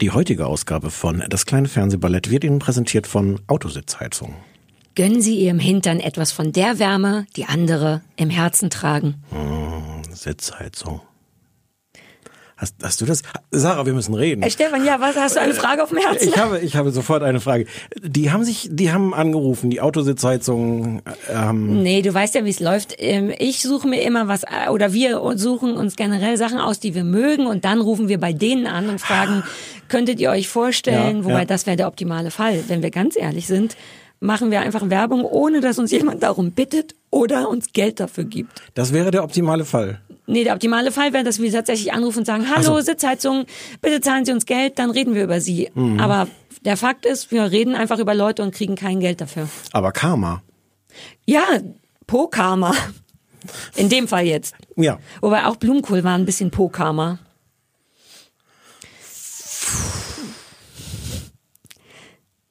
Die heutige Ausgabe von Das kleine Fernsehballett wird Ihnen präsentiert von Autositzheizung. Gönnen Sie Ihrem Hintern etwas von der Wärme, die andere im Herzen tragen. Sitzheizung. Hast, hast du das? Sarah, wir müssen reden. Äh, Stefan, ja, was hast du eine Frage auf dem Herzen? Ich habe, ich habe sofort eine Frage. Die haben sich, die haben angerufen, die Autositzheizung. Ähm, Nee, du weißt ja, wie es läuft. Ähm, Ich suche mir immer was, äh, oder wir suchen uns generell Sachen aus, die wir mögen, und dann rufen wir bei denen an und fragen, könntet ihr euch vorstellen, Ja, wobei ja. das wäre der optimale Fall. Wenn wir ganz ehrlich sind, machen wir einfach Werbung, ohne dass uns jemand darum bittet oder uns Geld dafür gibt. das wäre der optimale Fall. Nee, der optimale Fall wäre, dass wir tatsächlich anrufen und sagen, hallo, so. Sitzheizung, bitte zahlen Sie uns Geld, dann reden wir über Sie. Mhm. Aber der Fakt ist, wir reden einfach über Leute und kriegen kein Geld dafür. Aber Karma. Ja, Po-Karma. In dem Fall jetzt. Ja. Wobei auch Blumenkohl war ein bisschen Po-Karma.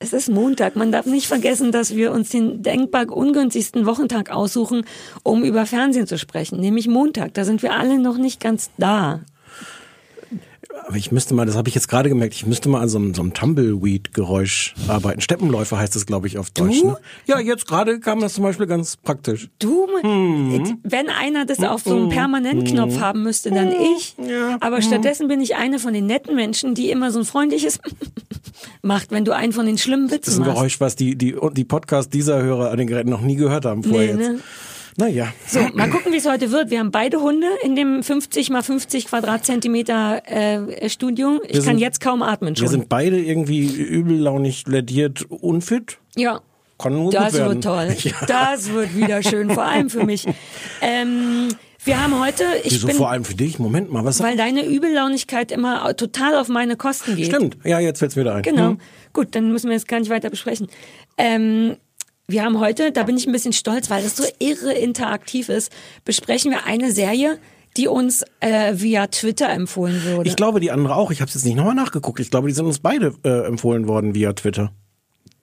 Es ist Montag. Man darf nicht vergessen, dass wir uns den denkbar ungünstigsten Wochentag aussuchen, um über Fernsehen zu sprechen, nämlich Montag. Da sind wir alle noch nicht ganz da. Aber ich müsste mal, das habe ich jetzt gerade gemerkt, ich müsste mal an so einem, so einem Tumbleweed-Geräusch arbeiten. Steppenläufer heißt es, glaube ich, auf Deutsch. Du? Ne? Ja, jetzt gerade kam das zum Beispiel ganz praktisch. Du, Mhm. wenn einer das auf so einem Permanentknopf haben müsste, dann ich. Ja. Aber stattdessen bin ich eine von den netten Menschen, die immer so ein freundliches macht, wenn du einen von den schlimmen Das ist Witzen ein machst. Geräusch, was die, die, die Podcast dieser Hörer an den Geräten noch nie gehört haben vorher Nee, jetzt. ne? Naja. So, mal gucken, wie es heute wird. Wir haben beide Hunde in dem 50 mal 50 Quadratzentimeter äh, Studio. Ich Wir kann sind- jetzt kaum atmen schon. Wir sind beide irgendwie übellaunig, lädiert, unfit. ja. Kann nur Das wird toll. Ja. Das wird wieder schön, vor allem für mich. Ähm, wir haben heute, ich Wieso bin, vor allem für dich? Moment mal, was? weil deine Übellaunigkeit immer total auf meine Kosten geht. Stimmt. Ja, jetzt fällt's wieder ein. Genau. Hm. Gut, dann müssen wir jetzt gar nicht weiter besprechen. Ähm, wir haben heute, da bin ich ein bisschen stolz, weil das so irre interaktiv ist, besprechen wir eine Serie, die uns äh, via Twitter empfohlen wurde. Ich glaube, die andere auch. Ich habe jetzt nicht nochmal nachgeguckt. Ich glaube, die sind uns beide äh, empfohlen worden via Twitter.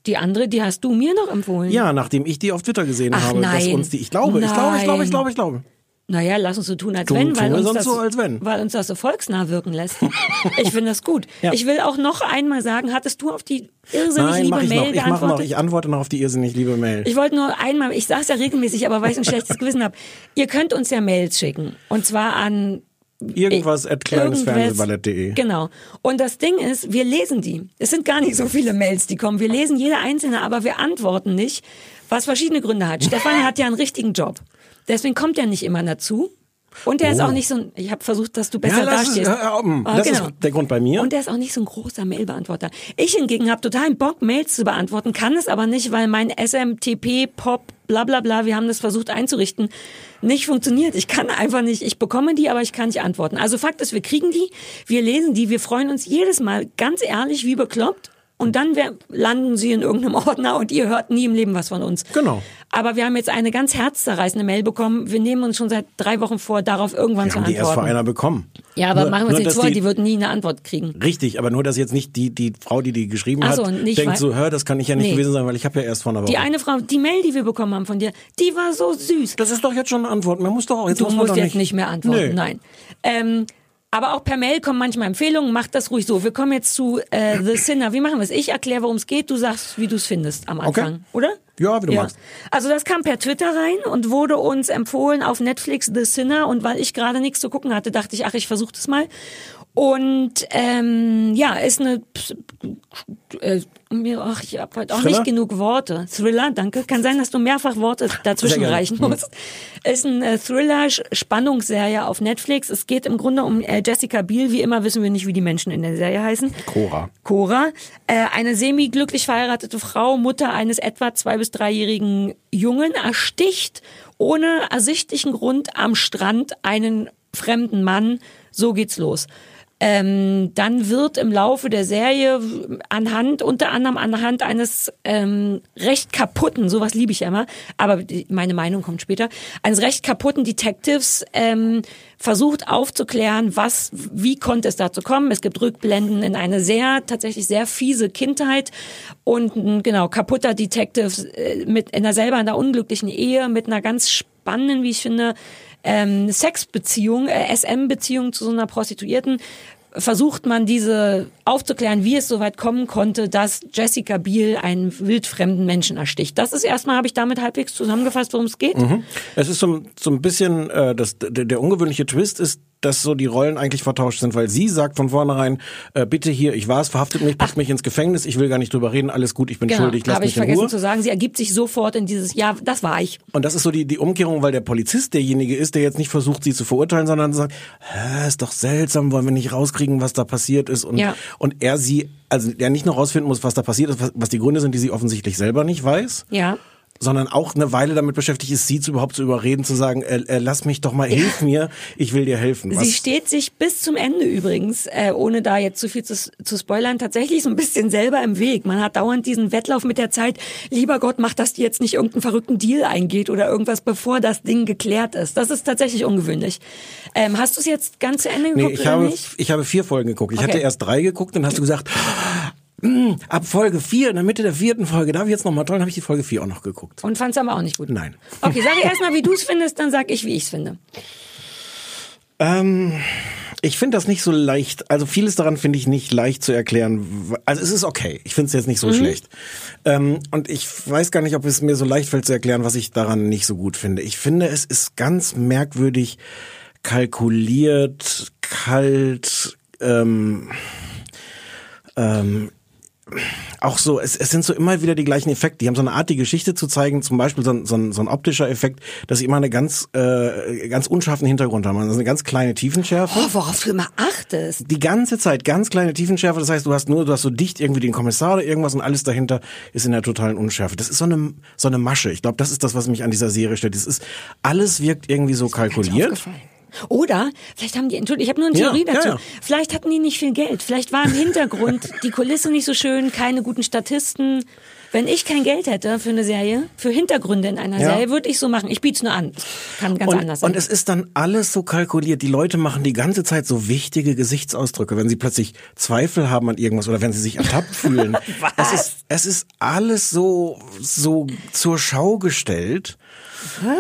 die andere, die hast du mir noch empfohlen. Ja, nachdem ich die auf Twitter gesehen Ach, habe, dass nein. uns die. Ich glaube, ich glaube, ich glaube, ich glaube, ich glaube. Naja, lass uns so tun, als Tun- wenn, weil uns, das, so, als wenn. weil uns das so volksnah wirken lässt. ich finde das gut. Ja. Ich will auch noch einmal sagen, hattest du auf die irrsinnig Nein, liebe mach ich Mail noch. Ich geantwortet? noch. Ich antworte noch auf die irrsinnig liebe Mail. Ich wollte nur einmal, ich sage es ja regelmäßig, aber weil ich ein schlechtes Gewissen habe. Ihr könnt uns ja Mails schicken. Und zwar an Irgendwas at kleinesfernsehballett.de. Genau. Und das Ding ist, wir lesen die. Es sind gar nicht so viele Mails, die kommen. Wir lesen jede einzelne, aber wir antworten nicht, was verschiedene Gründe hat. Stefan hat ja einen richtigen Job. Deswegen kommt er nicht immer dazu. Und er ist Oh. auch nicht so ein, ich habe versucht, dass du besser Ja, dastehst. hör auf, Ah, das ist der Grund bei mir. Und er ist auch nicht so ein großer Mailbeantworter. Ich hingegen habe totalen Bock, Mails zu beantworten, kann es aber nicht, weil mein SMTP, Pop, bla bla bla, wir haben das versucht einzurichten, nicht funktioniert. Ich kann einfach nicht, ich bekomme die, aber ich kann nicht antworten. Also Fakt ist, wir kriegen die, wir lesen die, wir freuen uns jedes Mal, ganz ehrlich, wie bekloppt. Und dann landen sie in irgendeinem Ordner und ihr hört nie im Leben was von uns. Genau. Aber wir haben jetzt eine ganz herzzerreißende Mail bekommen. Wir nehmen uns schon seit drei Wochen vor, darauf irgendwann Wir zu haben die erst vor antworten. einer bekommen. Ja, aber Nur- machen wir uns nicht dass vor, die, die- wird nie eine Antwort kriegen. Richtig, aber nur, dass jetzt nicht die, die Frau, die die geschrieben Ach so, hat, nicht, weil- denkt so, hör, das kann ich ja nicht Nee. gewesen sein, weil ich habe ja erst vor einer Woche. Die eine Frau, die Mail, die wir bekommen haben von dir, die war so süß. das ist doch jetzt schon eine Antwort. Man muss doch auch, jetzt Du musst doch jetzt nicht mehr antworten, Nee. nein. Ähm, aber auch per Mail kommen manchmal Empfehlungen, macht das ruhig so. Wir kommen jetzt zu äh, The Sinner. Wie machen wir es? Ich erkläre, worum es geht, du sagst, wie du es findest am Anfang, Okay. oder? Ja, wie du magst. Also das kam per Twitter rein und wurde uns empfohlen auf Netflix The Sinner und weil ich gerade nichts zu gucken hatte, dachte ich, ach, ich versuche das mal. Und ähm, ja, ist eine äh, mir, ach, ich habe heute auch Thriller? nicht genug Worte. Thriller, danke. Kann sein, dass du mehrfach Worte dazwischen reichen Mhm. musst. Ist ein äh, Thriller-Spannungsserie auf Netflix. Es geht im Grunde um äh, Jessica Biel. Wie immer wissen wir nicht, wie die Menschen in der Serie heißen. Cora. Cora, äh, eine semi-glücklich verheiratete Frau, Mutter eines etwa zwei- bis dreijährigen Jungen, ersticht ohne ersichtlichen Grund am Strand einen fremden Mann. So geht's los. Ähm, dann wird im Laufe der Serie anhand, unter anderem anhand eines ähm, recht kaputten, sowas liebe ich ja immer, aber die, meine Meinung kommt später, eines recht kaputten Detectives ähm, versucht aufzuklären, was, wie konnte es dazu kommen. Es gibt Rückblenden in eine sehr, tatsächlich sehr fiese Kindheit und ein, genau, kaputter Detective äh, mit in einer selber einer unglücklichen Ehe, mit einer ganz spannenden, wie ich finde, ähm, Sexbeziehung, äh, SM-Beziehung zu so einer Prostituierten, versucht man diese aufzuklären, wie es so weit kommen konnte, dass Jessica Biel einen wildfremden Menschen ersticht. Das ist erstmal, habe ich damit halbwegs zusammengefasst, worum es geht. Mhm. Es ist so, so ein bisschen, äh, das, der, der ungewöhnliche Twist ist, dass so die Rollen eigentlich vertauscht sind, weil sie sagt von vornherein, äh, bitte hier, ich war's, verhaftet mich, packt mich ins Gefängnis, ich will gar nicht drüber reden, alles gut, ich bin Genau, schuldig, lass habe mich ich in vergessen Ruhe. zu sagen. Sie ergibt sich sofort in dieses, ja, das war ich. Und das ist so die, die Umkehrung, weil der Polizist derjenige ist, der jetzt nicht versucht, sie zu verurteilen, sondern sagt, Hä, ist doch seltsam, wollen wir nicht rauskriegen, was da passiert ist. Und, Ja. und er sie, also der nicht nur rausfinden muss, was da passiert ist, was, was die Gründe sind, die sie offensichtlich selber nicht weiß. Ja. Sondern auch eine Weile damit beschäftigt ist, sie zu überhaupt zu überreden, zu sagen, äh, äh, lass mich doch mal, hilf mir, ich will dir helfen. Sie steht sich bis zum Ende übrigens, äh, ohne da jetzt zu viel zu, zu spoilern, tatsächlich so ein bisschen selber im Weg. Man hat dauernd diesen Wettlauf mit der Zeit, lieber Gott, mach, dass die jetzt nicht irgendeinen verrückten Deal eingeht oder irgendwas, bevor das Ding geklärt ist. Das ist tatsächlich ungewöhnlich. Ähm, hast du es jetzt ganz zu Ende geguckt Nee, ich oder habe, nicht? ich habe vier Folgen geguckt. Ich Okay. hatte erst drei geguckt, dann hast du gesagt, "Mm, ab Folge vier, in der Mitte der vierten Folge, darf ich jetzt nochmal toll, habe ich die Folge vier auch noch geguckt. Und fand's aber auch nicht gut. Nein. Okay, sag erst mal, wie du es findest, dann sag ich, wie ich es finde. Ähm, ich finde das nicht so leicht. Also vieles daran finde ich nicht leicht zu erklären. Also es ist okay. Ich finde es jetzt nicht so Mhm. schlecht. Ähm, und ich weiß gar nicht, ob es mir so leicht fällt zu erklären, was ich daran nicht so gut finde. Ich finde, es ist ganz merkwürdig kalkuliert, kalt, ähm, ähm, auch so, es, es sind so immer wieder die gleichen Effekte. Die haben so eine Art, die Geschichte zu zeigen, zum Beispiel so ein, so ein, so ein optischer Effekt, dass sie immer eine ganz, äh, ganz unscharfen Hintergrund haben. Also eine ganz kleine Tiefenschärfe. Oh, worauf du immer achtest. Die ganze Zeit ganz kleine Tiefenschärfe. Das heißt, du hast nur, du hast so dicht irgendwie den Kommissar oder irgendwas und alles dahinter ist in der totalen Unschärfe. Das ist so eine, so eine Masche. Ich glaube, das ist das, was mich an dieser Serie stört. Das ist, alles wirkt irgendwie so kalkuliert. Oder, vielleicht haben die, Entschuldigung, ich habe nur eine Ja, Theorie ja, dazu. ja. Vielleicht hatten die nicht viel Geld. Vielleicht war im Hintergrund die Kulisse nicht so schön, keine guten Statisten. Wenn ich kein Geld hätte für eine Serie, für Hintergründe in einer Ja. Serie, würde ich so machen. Ich biete es nur an. Kann ganz Und, anders sein. und es ist dann alles so kalkuliert. Die Leute machen die ganze Zeit so wichtige Gesichtsausdrücke, wenn sie plötzlich Zweifel haben an irgendwas oder wenn sie sich ertappt fühlen. Es ist, es ist alles so, so zur Schau gestellt. Was?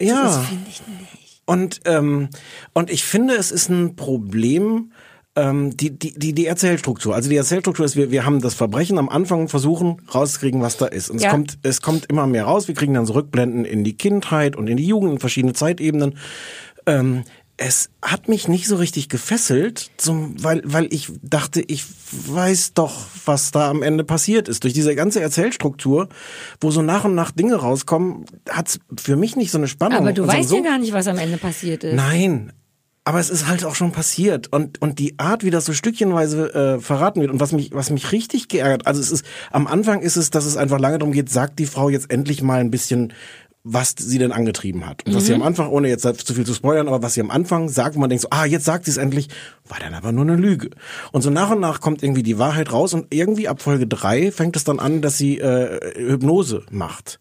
Ja. das finde ich nicht. Und, ähm, und ich finde, es ist ein Problem, ähm, die, die, die, die Erzählstruktur. Also die Erzählstruktur ist, wir, wir haben das Verbrechen am Anfang versuchen rauszukriegen, was da ist. Und Ja. es kommt, es kommt immer mehr raus. Wir kriegen dann so Rückblenden in die Kindheit und in die Jugend, in verschiedene Zeitebenen. Ähm, es hat mich nicht so richtig gefesselt, zum, weil, weil ich dachte, ich weiß doch, was da am Ende passiert ist. Durch diese ganze Erzählstruktur, wo so nach und nach Dinge rauskommen, hat's für mich nicht so eine Spannung. Aber du weißt so, ja gar nicht, was am Ende passiert ist. Nein. Aber es ist halt auch schon passiert und und die Art, wie das so stückchenweise äh, verraten wird und was mich was mich richtig geärgert, also es ist am Anfang ist es, dass es einfach lange darum geht, sagt die Frau jetzt endlich mal ein bisschen was sie denn angetrieben hat. Und was sie am Anfang, ohne jetzt zu viel zu spoilern, aber was sie am Anfang sagt, wo man denkt so, ah, jetzt sagt sie es endlich, war dann aber nur eine Lüge. Und so nach und nach kommt irgendwie die Wahrheit raus und irgendwie ab Folge drei fängt es dann an, dass sie äh, Hypnose macht.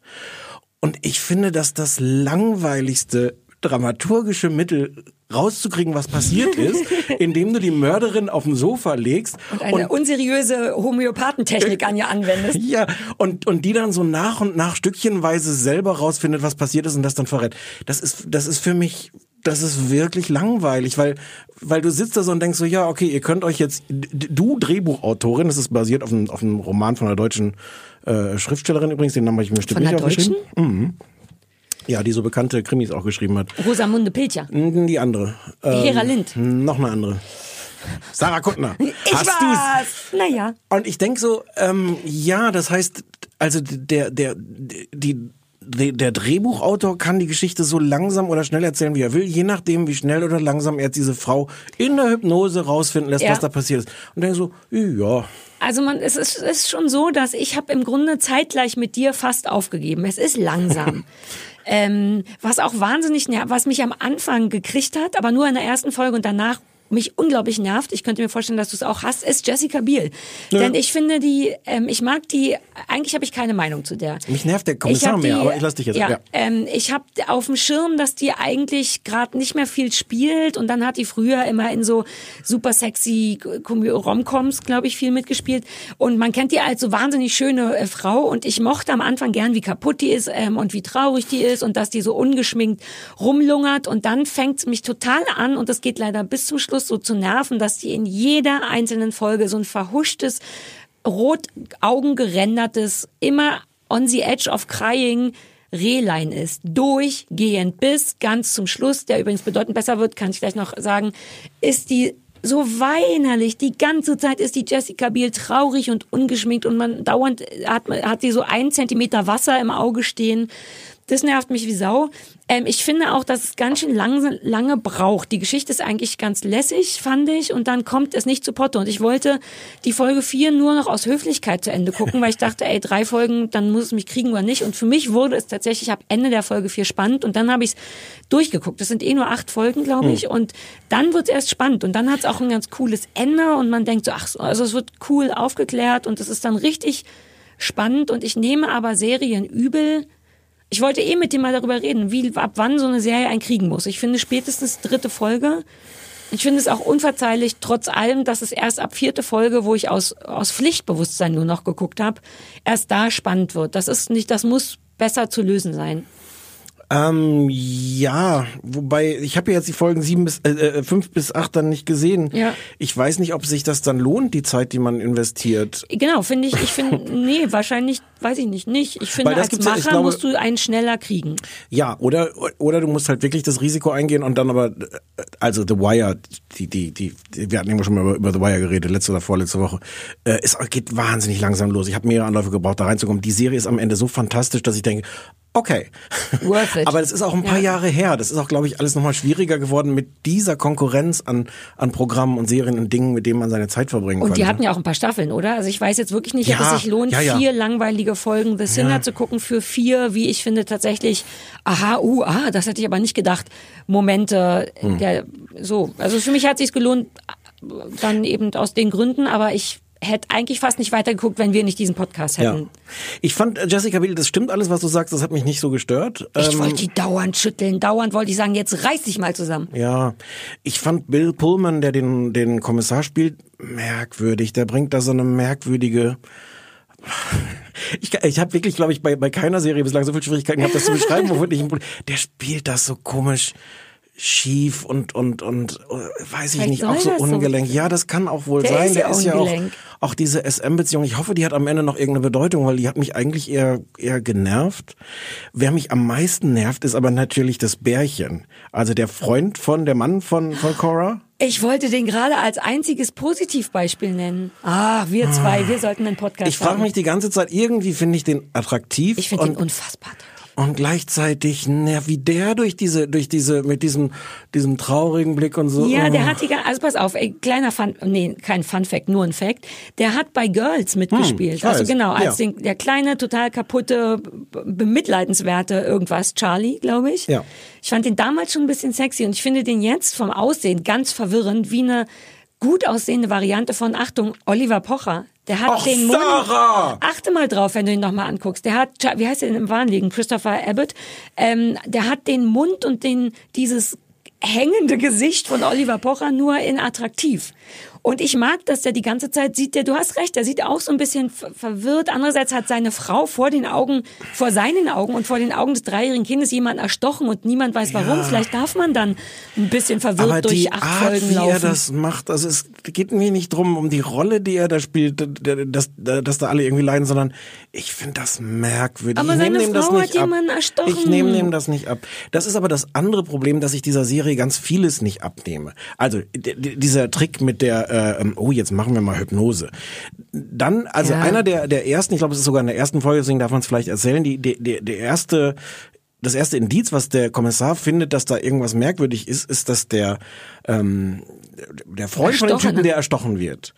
Und ich finde, dass das langweiligste dramaturgische Mittel rauszukriegen, was passiert ist, indem du die Mörderin auf dem Sofa legst Und eine unseriöse Homöopathentechnik an ihr anwendest. ja, und, und die dann so nach und nach stückchenweise selber rausfindet, was passiert ist und das dann verrät. Das ist, das ist für mich, das ist wirklich langweilig, weil, weil du sitzt da so und denkst so, ja, okay, ihr könnt euch jetzt, du Drehbuchautorin, das ist basiert auf einem, auf einem Roman von einer deutschen äh, Schriftstellerin übrigens, den Namen habe ich mir bestimmt Von nicht aufgeschrieben. Deutschen? Ja, die so bekannte Krimis auch geschrieben hat. Rosamunde Pilcher. Die andere. Ähm, Hera Lind. Noch eine andere. Sarah Kuttner. Ich Hast du's? war's. Naja. Und ich denk so, ähm, ja, das heißt, also der, der, die, der Drehbuchautor kann die Geschichte so langsam oder schnell erzählen, wie er will, je nachdem, wie schnell oder langsam er diese Frau in der Hypnose rausfinden lässt, Ja. was da passiert ist. Und denk so, ja, Also man, es ist, es ist schon so, dass ich habe im Grunde zeitgleich mit dir fast aufgegeben. Es ist langsam. ähm, was auch wahnsinnig, was mich am Anfang gekriegt hat, aber nur in der ersten Folge und danach mich unglaublich nervt, ich könnte mir vorstellen, dass du es auch hast, ist Jessica Biel. Denn ich finde die, ähm, ich mag die, eigentlich habe ich keine Meinung zu der. Mich nervt der Kommissar mehr, aber ich lass dich jetzt. Ja, Ja. Ähm, ich habe auf dem Schirm, dass die eigentlich gerade nicht mehr viel spielt und dann hat die früher immer in so super sexy Romcoms, glaube ich, viel mitgespielt und man kennt die als so wahnsinnig schöne äh, Frau und ich mochte am Anfang gern, wie kaputt die ist ähm, und wie traurig die ist und dass die so ungeschminkt rumlungert und dann fängt es mich total an und das geht leider bis zum Schluss so zu nerven, dass die in jeder einzelnen Folge so ein verhuschtes rot augengerendertes, immer on the edge of crying Rehlein ist. Durchgehend bis ganz zum Schluss, der übrigens bedeutend besser wird, kann ich gleich noch sagen, ist die so weinerlich. Die ganze Zeit ist die Jessica Biel traurig und ungeschminkt und man dauernd hat, hat sie so einen Zentimeter Wasser im Auge stehen. Das nervt mich wie Sau. Ähm, ich finde auch, dass es ganz schön lange, lange braucht. Die Geschichte ist eigentlich ganz lässig, fand ich, und dann kommt es nicht zu Potte. Und ich wollte die Folge 4 nur noch aus Höflichkeit zu Ende gucken, weil ich dachte, ey, drei Folgen, dann muss es mich kriegen oder nicht. Und für mich wurde es tatsächlich ab Ende der Folge 4 spannend und dann habe ich es durchgeguckt. Das sind eh nur acht Folgen, glaube ich. Und dann wird es erst spannend. Und dann hat es auch ein ganz cooles Ende und man denkt so, ach so, also es wird cool aufgeklärt und es ist dann richtig spannend. Und ich nehme aber Serien übel, ich wollte eh mit dir mal darüber reden, wie ab wann so eine Serie einen kriegen muss. Ich finde spätestens dritte Folge. Ich finde es auch unverzeihlich, trotz allem, dass es erst ab vierte Folge, wo ich aus, aus Pflichtbewusstsein nur noch geguckt habe, erst da spannend wird. Das ist nicht, das muss besser zu lösen sein. Ähm, ja, wobei ich habe ja jetzt die Folgen sieben bis äh, äh, fünf bis acht dann nicht gesehen. Ja. Ich weiß nicht, ob sich das dann lohnt, die Zeit, die man investiert. Genau, finde ich, ich finde, nee, wahrscheinlich, weiß ich nicht, nicht. Ich finde, als ja, Macher ich glaube- musst du einen schneller kriegen. Ja, oder oder du musst halt wirklich das Risiko eingehen und dann aber äh, also The Wire, die die die, wir hatten irgendwo schon mal über, über The Wire geredet letzte oder vorletzte Woche. Äh, es geht wahnsinnig langsam los. Ich habe mehrere Anläufe gebraucht, da reinzukommen. Die Serie ist am Ende so fantastisch, dass ich denke, okay. Worth it. Aber das ist auch ein paar Ja. Jahre her. Das ist auch, glaube ich, alles nochmal schwieriger geworden mit dieser Konkurrenz an an Programmen und Serien und Dingen, mit denen man seine Zeit verbringen Und konnte. die hatten ja auch ein paar Staffeln, oder? Also ich weiß jetzt wirklich nicht, ob Ja, es sich lohnt, ja, vier langweilige Folgen The Sinner zu gucken für vier, wie ich finde tatsächlich, aha, uh, ah, das hätte ich aber nicht gedacht, Momente, Hm. der, so. Also für mich hat sich's gelohnt, dann eben aus den Gründen, aber ich hätte eigentlich fast nicht weitergeguckt, wenn wir nicht diesen Podcast ja. hätten. Ich fand äh, Jessica Biel, das stimmt alles, was du sagst, das hat mich nicht so gestört. Ich Ähm, wollte die dauernd schütteln, dauernd wollte ich sagen, jetzt reiß dich mal zusammen. Ja, ich fand Bill Pullman, der den, den Kommissar spielt, merkwürdig. Der bringt da so eine merkwürdige. Ich, ich habe wirklich, glaube ich, bei, bei keiner Serie bislang so viel Schwierigkeiten gehabt, das zu beschreiben, ich. Der spielt das so komisch schief und und und äh, weiß ich Vielleicht nicht, auch so das so- ungelenk. Ja, das kann auch wohl Der sein. ist der ja ist ja auch ungelenk. auch diese SM-Beziehung. Ich hoffe, die hat am Ende noch irgendeine Bedeutung, weil die hat mich eigentlich eher eher genervt. Wer mich am meisten nervt, ist aber natürlich das Bärchen. Also der Freund von der Mann von von Cora. Ich wollte den gerade als einziges Positivbeispiel nennen. Ah, wir zwei, wir sollten einen Podcast Ich frage mich die ganze Zeit, irgendwie finde ich den attraktiv. Ich finde ihn unfassbar. attraktiv. Und gleichzeitig, na, wie der durch diese, durch diese, mit diesem, diesem traurigen Blick und so. Ja, oh. der hat die, also pass auf, ey, kleiner Fun, nee, kein Fun Fact, nur ein Fact. Der hat bei Girls mitgespielt. ich also genau, als ja. den, der kleine, total kaputte, be- bemitleidenswerte irgendwas, Charlie, glaube ich. Ja. Ich fand den damals schon ein bisschen sexy und ich finde den jetzt vom Aussehen ganz verwirrend, wie eine gut aussehende Variante von, Achtung, Oliver Pocher. Der hat Ach, den Mund. Sarah! Achte mal drauf, wenn du ihn nochmal anguckst. Der hat, wie heißt er denn im Wahn liegen? Christopher Abbott. Ähm, der hat den Mund und den, dieses hängende Gesicht von Oliver Pocher nur in attraktiv. Und ich mag, dass der die ganze Zeit sieht, der, du hast recht, der sieht auch so ein bisschen ver- verwirrt. Andererseits hat seine Frau vor den Augen, vor seinen Augen und vor den Augen des dreijährigen Kindes jemand erstochen und niemand weiß warum. Vielleicht darf man dann ein bisschen verwirrt aber durch die acht Art, Folgen wie laufen. er das macht, also es geht mir nicht drum um die Rolle, die er da spielt, dass, dass da alle irgendwie leiden, sondern ich finde das merkwürdig. Aber ich seine das Frau nicht hat ab. jemanden erstochen. Ich nehme dem das nicht ab. Das ist aber das andere Problem, dass ich dieser Serie ganz vieles nicht abnehme. Also dieser Trick mit der, äh, ähm, oh jetzt machen wir mal Hypnose. Dann, also Ja. einer der der ersten, ich glaube, es ist sogar in der ersten Folge, deswegen darf man es vielleicht erzählen, die, die, die, der erste das erste Indiz, was der Kommissar findet, dass da irgendwas merkwürdig ist, ist, dass der ähm, der Freund von dem. Typen, der erstochen wird,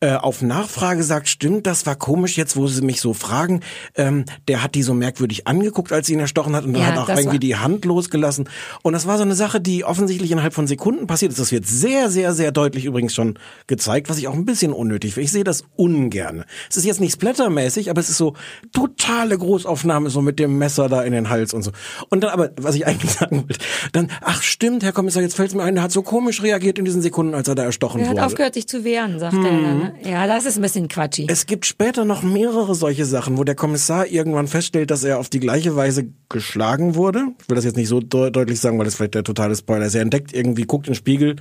äh, auf Nachfrage sagt, stimmt, das war komisch jetzt, wo sie mich so fragen. Ähm, der hat die so merkwürdig angeguckt, als sie ihn erstochen hat und dann Ja, hat auch irgendwie war- die Hand losgelassen. Und das war so eine Sache, die offensichtlich innerhalb von Sekunden passiert ist. Das wird sehr, sehr, sehr deutlich übrigens schon gezeigt, was ich auch ein bisschen unnötig finde. Ich sehe das ungern. Es ist jetzt nicht splattermäßig, aber es ist so totale Großaufnahme, so mit dem Messer da in den Hals und so. Und dann aber, was ich eigentlich sagen wollte, dann, ach stimmt, Herr Kommissar, jetzt fällt es mir ein, der hat so komisch reagiert in diesen Sekunden, als er da erstochen Er hat wurde. aufgehört, sich zu wehren, sagt er dann. Ne? Ja, das ist ein bisschen quatschig. Es gibt später noch mehrere solche Sachen, wo der Kommissar irgendwann feststellt, dass er auf die gleiche Weise geschlagen wurde. Ich will das jetzt nicht so de deutlich sagen, weil das vielleicht der totale Spoiler ist. Er entdeckt irgendwie, guckt in den Spiegel.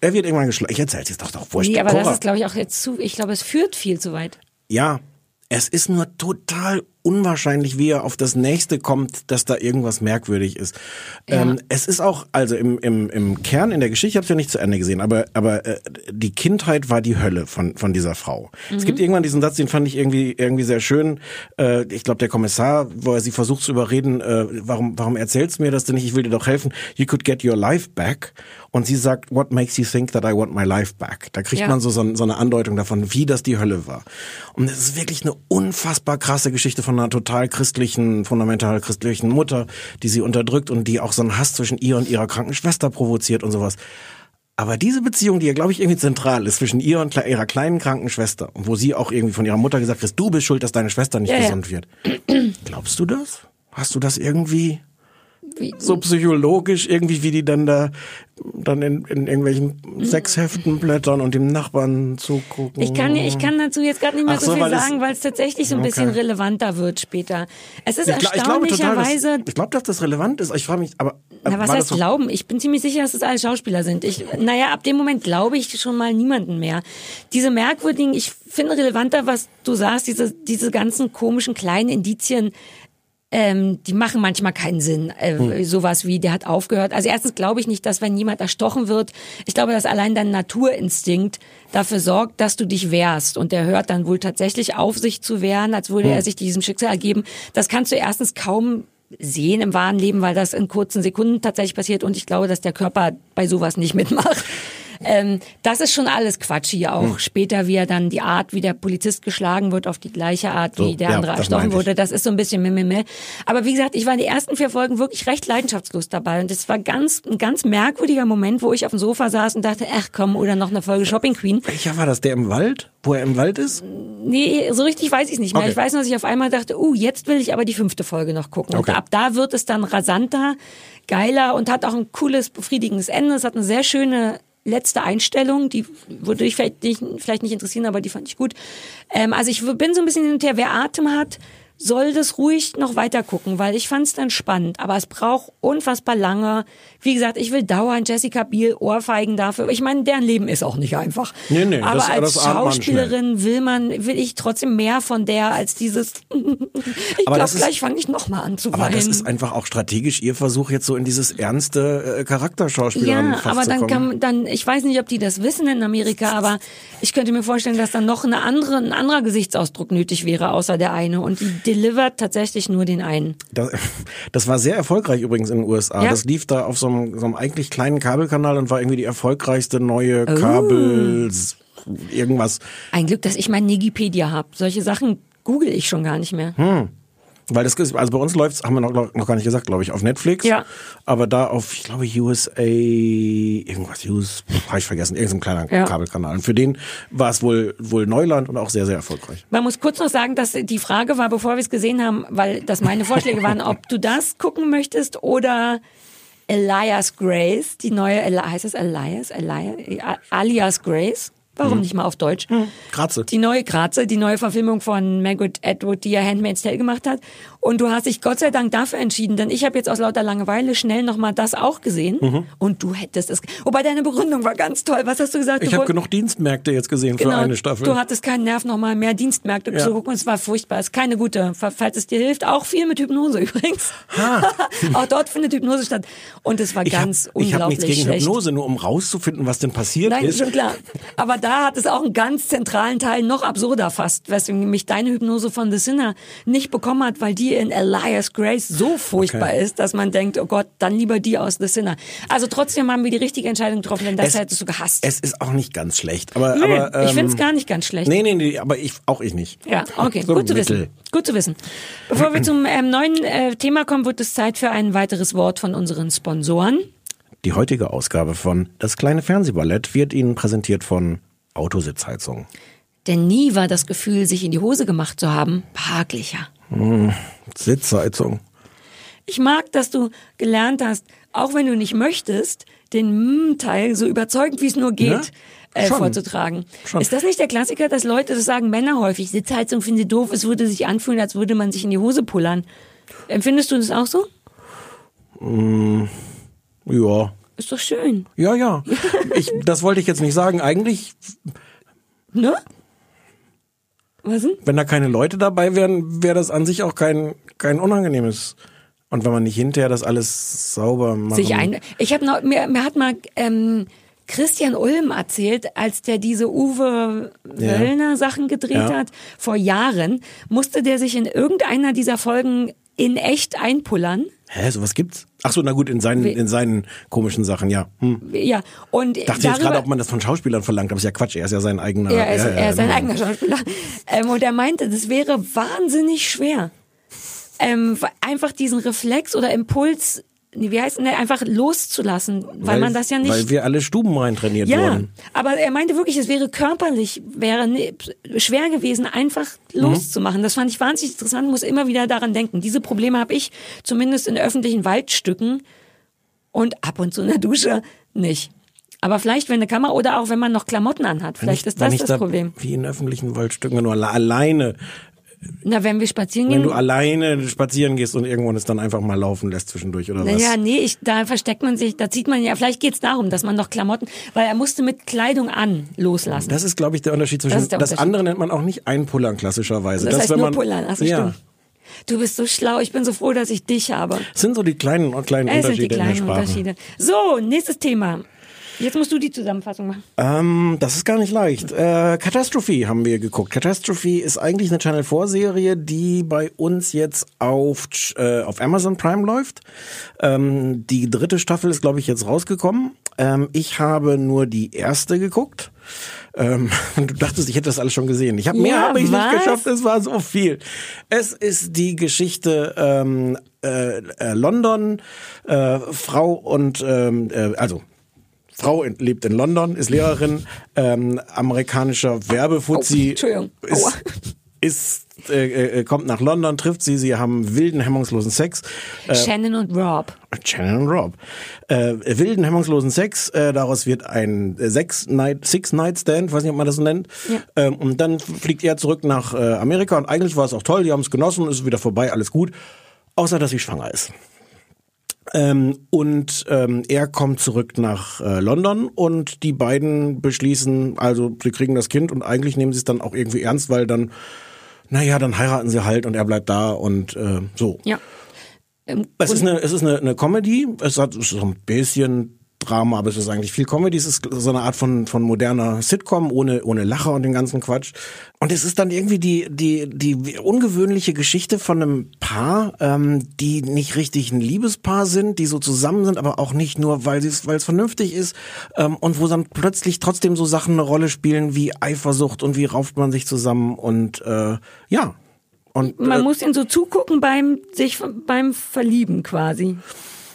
Er wird irgendwann geschlagen. Ich erzähl's jetzt doch doch wurscht. nee, aber das Cora. ist, glaube ich, auch jetzt zu, ich glaube, es führt viel zu weit. Ja, es ist nur total unwahrscheinlich, wie er auf das nächste kommt, dass da irgendwas merkwürdig ist. Ja. Ähm, es ist auch, also im, im, im Kern in der Geschichte, ich habe es ja nicht zu Ende gesehen, aber, aber äh, die Kindheit war die Hölle von, von dieser Frau. Es gibt irgendwann diesen Satz, den fand ich irgendwie, irgendwie sehr schön. Äh, ich glaube, der Kommissar, wo er sie versucht zu überreden, äh, warum, warum erzählst du mir das denn nicht? Ich will dir doch helfen. You could get your life back. Und sie sagt, what makes you think that I want my life back? Da kriegt Ja. man so, so, so eine Andeutung davon, wie das die Hölle war. Und es ist wirklich eine unfassbar krasse Geschichte von einer total christlichen, fundamental christlichen Mutter, die sie unterdrückt und die auch so einen Hass zwischen ihr und ihrer kranken Schwester provoziert und sowas. Aber diese Beziehung, die ja, glaube ich, irgendwie zentral ist zwischen ihr und ihrer kleinen kranken Schwester, und wo sie auch irgendwie von ihrer Mutter gesagt hat, du bist schuld, dass deine Schwester nicht Ja, ja. gesund wird. Glaubst du das? Hast du das irgendwie Wie, so psychologisch irgendwie, wie die dann da dann in, in irgendwelchen Sexheften blättern und dem Nachbarn zugucken? Ich kann, ich kann dazu jetzt gerade nicht mehr so, so, viel sagen, weil es tatsächlich so ein Okay. bisschen relevanter wird später. Es ist Ich, gla- ich glaube erstaunlicherweise dass, ich glaube, dass das relevant ist. Ich frage mich, aber Na, was heißt so, glauben? Ich bin ziemlich sicher, dass das alles Schauspieler sind. Ich, naja, ab dem Moment glaube ich schon mal niemanden mehr. Diese merkwürdigen, ich finde relevanter, was du sagst, diese, diese ganzen komischen kleinen Indizien, ähm, die machen manchmal keinen Sinn. Äh, Hm. Sowas wie, der hat aufgehört. Also erstens glaube ich nicht, dass wenn jemand erstochen wird, ich glaube, dass allein dein Naturinstinkt dafür sorgt, dass du dich wehrst. Und der hört dann wohl tatsächlich auf, sich zu wehren, als würde Hm. er sich diesem Schicksal ergeben. Das kannst du erstens kaum sehen im wahren Leben, weil das in kurzen Sekunden tatsächlich passiert und ich glaube, dass der Körper bei sowas nicht mitmacht. Ähm, das ist schon alles Quatsch hier auch. Hm. Später, wie er dann die Art, wie der Polizist geschlagen wird, auf die gleiche Art, wie So, der ja, andere erstochen wurde, das ist so ein bisschen meh, Aber wie gesagt, ich war in den ersten vier Folgen wirklich recht leidenschaftslos dabei und es war ganz, ein ganz merkwürdiger Moment, wo ich auf dem Sofa saß und dachte, ach komm, oder noch eine Folge Shopping Queen. welcher war das? Der im Wald? Wo er im Wald ist? Nee, so richtig weiß ich es nicht mehr. Okay. Ich weiß nur, dass ich auf einmal dachte, uh, jetzt will ich aber die fünfte Folge noch gucken. Okay. Und ab da wird es dann rasanter, geiler und hat auch ein cooles, befriedigendes Ende. Es hat eine sehr schöne letzte Einstellung, die würde dich vielleicht nicht, vielleicht nicht interessieren, aber die fand ich gut. Ähm, also ich bin so ein bisschen hin und her, wer Atem hat, soll das ruhig noch weiter gucken, weil ich fand es dann spannend. Aber es braucht unfassbar lange. Wie gesagt, ich will dauernd Jessica Biel Ohrfeigen dafür. Ich meine, deren Leben ist auch nicht einfach. Nee, nee, Aber das- als das ahnt man Schauspielerin will man, will ich trotzdem mehr von der als dieses. ich Aber glaube, gleich fange ich noch mal an zu Aber weinen. das ist einfach auch strategisch ihr Versuch, jetzt so in dieses ernste äh, Charakterschauspielerin ja, aber dann kann dann, ich weiß nicht, ob die das wissen in Amerika, aber ich könnte mir vorstellen, dass dann noch eine andere, ein anderer Gesichtsausdruck nötig wäre, außer der eine. Und die delivert tatsächlich nur den einen. Das, das war sehr erfolgreich übrigens in den USA. Ja. Das lief da auf so einem, so einem eigentlich kleinen Kabelkanal und war irgendwie die erfolgreichste neue Oh. Kabel irgendwas. Ein Glück, dass ich mein Nigipedia habe. Solche Sachen google ich schon gar nicht mehr. Weil das ist, also bei uns läuft's, haben wir noch, noch gar nicht gesagt, glaube ich, auf Netflix. Ja. Aber da auf, ich glaube, USA, irgendwas, US, habe ich vergessen, irgendein kleiner Ja. Kabelkanal. Und für den war es wohl, wohl Neuland und auch sehr, sehr erfolgreich. Man muss kurz noch sagen, dass die Frage war, bevor wir es gesehen haben, weil das meine Vorschläge waren, ob du das gucken möchtest oder Elias Grace, die neue, heißt es Elias? Elias? Alias Grace? Warum nicht mal auf Deutsch? Kratze. Die neue Kratze, die neue Verfilmung von Margaret Atwood, die ja Handmaid's Tale gemacht hat. Und du hast dich Gott sei Dank dafür entschieden, denn ich habe jetzt aus lauter Langeweile schnell nochmal das auch gesehen. Mhm. Und du hättest es. Wobei deine Begründung war ganz toll. Was hast du gesagt? Ich habe genug Dienstmärkte jetzt gesehen für eine Staffel. Genau. Du hattest keinen Nerv, nochmal mehr Dienstmärkte Ja. zu gucken. Es war furchtbar. Es ist keine gute, falls es dir hilft. Auch viel mit Hypnose übrigens. auch dort findet Hypnose statt. Und es war ich habe ganz hab unglaublich nichts gegen schlecht. Hypnose, nur um rauszufinden, was denn passiert Nein, ist. schon klar. Aber da hat es auch einen ganz zentralen Teil noch absurder fast, weswegen mich deine Hypnose von The Sinner nicht bekommen hat, weil die wie in Elias Grace so furchtbar Okay. ist, dass man denkt, oh Gott, dann lieber die aus The Sinner. Also trotzdem haben wir die richtige Entscheidung getroffen, denn das Es- hättest du gehasst. Es ist auch nicht ganz schlecht, aber, Nö, aber ich find's ähm, gar nicht ganz schlecht. Nee, nee, nee, aber ich auch ich nicht. Ja, okay, So gut zu wissen. Gut zu wissen. Bevor wir zum ähm, neuen äh, Thema kommen, wird es Zeit für ein weiteres Wort von unseren Sponsoren. Die heutige Ausgabe von Das kleine Fernsehballett wird Ihnen präsentiert von Autositzheizung. Denn nie war das Gefühl, sich in die Hose gemacht zu haben, behaglicher. Sitzheizung. Ich mag, dass du gelernt hast, auch wenn du nicht möchtest, den Mm-Teil so überzeugend wie es nur geht. Ja, Äh, schon. vorzutragen. Schon. Ist das nicht der Klassiker, dass Leute das sagen, Männer häufig, Sitzheizung finde ich doof, es würde sich anfühlen, als würde man sich in die Hose pullern. Empfindest du das auch so? Ja. Ist doch schön, Ja, ja. Ich, das wollte ich jetzt nicht sagen. Eigentlich, ne? Was denn? wenn da keine Leute dabei wären, wäre das an sich auch kein, kein unangenehmes. Und wenn man nicht hinterher das alles sauber macht. sich ein. Ich habe noch mir, mir hat mal ähm, Christian Ulm erzählt, als der diese Uwe. Wöllner Sachen gedreht Ja. hat vor Jahren, musste der sich in irgendeiner dieser Folgen in echt einpullern. Hä, sowas gibt's? Ach so, na gut, in seinen, in seinen komischen Sachen, ja. Hm. Ja, und Dachte jetzt darüber, gerade, ob man das von Schauspielern verlangt, aber ist ja Quatsch, er ist ja sein eigener. ja, er ist, ja, ja, er ist sein genau. eigener Schauspieler. Ähm, und er meinte, das wäre wahnsinnig schwer. Ähm, einfach diesen Reflex oder Impuls, wie heißt denn einfach loszulassen, weil, man das ja nicht Weil wir alle Stuben rein trainiert Ja, wurden. aber er meinte wirklich, es wäre körperlich, wäre ne- schwer gewesen, einfach Mhm. loszumachen. Das fand ich wahnsinnig interessant, muss immer wieder daran denken. Diese Probleme habe ich zumindest in öffentlichen Waldstücken und ab und zu in der Dusche nicht. Aber vielleicht, wenn eine Kamera oder auch wenn man noch Klamotten anhat, vielleicht Wenn ich- ist wenn das das da, Problem. Wie in öffentlichen Waldstücken, nur alle- alleine. Na, wenn wir spazieren Wenn gehen. du alleine spazieren gehst und irgendwann es dann einfach mal laufen lässt zwischendurch oder was? Naja, nee, ich, da versteckt man sich, da zieht man ja, vielleicht geht's darum, dass man noch Klamotten, weil er musste mit Kleidung an loslassen. Das ist, glaube ich, der Unterschied zwischen. Das der das Unterschied. andere nennt man auch nicht einpullern klassischerweise. das heißt wenn nur man, pullern, also ja, stimmt. Du bist so schlau, ich bin so froh, dass ich dich habe. Es sind so die kleinen, kleinen Es sind die Unterschiede in der kleinen. Unterschiede. So, nächstes Thema. Jetzt musst du die Zusammenfassung machen. Ähm, das ist gar nicht leicht. Äh, Catastrophe haben wir geguckt. Catastrophe ist eigentlich eine Channel 4 Serie, die bei uns jetzt auf, äh, auf Amazon Prime läuft. Ähm, die dritte Staffel ist, glaube ich, jetzt rausgekommen. Ähm, ich habe nur die erste geguckt. Ähm, du dachtest, ich hätte das alles schon gesehen. Ich habe mehr Ja, habe ich was? nicht geschafft. Es war so viel. Es ist die Geschichte ähm, äh, äh, London, äh, Frau und ähm, äh, also Frau in, lebt in London, ist Lehrerin, ähm, amerikanischer Werbefuzzi. Oh. Ist, ist äh, äh, kommt nach London, trifft sie, sie haben wilden, hemmungslosen Sex. Äh, Shannon und Rob. Shannon und Rob. Äh, wilden, hemmungslosen Sex, äh, daraus wird ein äh, Six Night, Six Night Stand, weiß nicht, ob man das so nennt. Ja. Ähm, und dann fliegt er zurück nach äh, Amerika und eigentlich war es auch toll, die haben es genossen, ist wieder vorbei, alles gut. Außer, dass sie schwanger ist. Ähm, und ähm, er kommt zurück nach äh, London und die beiden beschließen, also sie kriegen das Kind und eigentlich nehmen sie es dann auch irgendwie ernst, weil dann, naja, dann heiraten sie halt und er bleibt da und äh, so. Ja. Im Es ist eine, es ist eine, eine Comedy. Es hat so ein bisschen Drama, aber es ist eigentlich viel Comedy. Es ist so eine Art von, von moderner Sitcom ohne, ohne Lacher und den ganzen Quatsch. Und es ist dann irgendwie die, die, die ungewöhnliche Geschichte von einem Paar, ähm, die nicht richtig ein Liebespaar sind, die so zusammen sind, aber auch nicht nur, weil es, weil es vernünftig ist, ähm, und wo dann plötzlich trotzdem so Sachen eine Rolle spielen wie Eifersucht und wie rauft man sich zusammen und, äh, ja. Und, Man äh, muss ihnen so zugucken beim sich beim Verlieben quasi.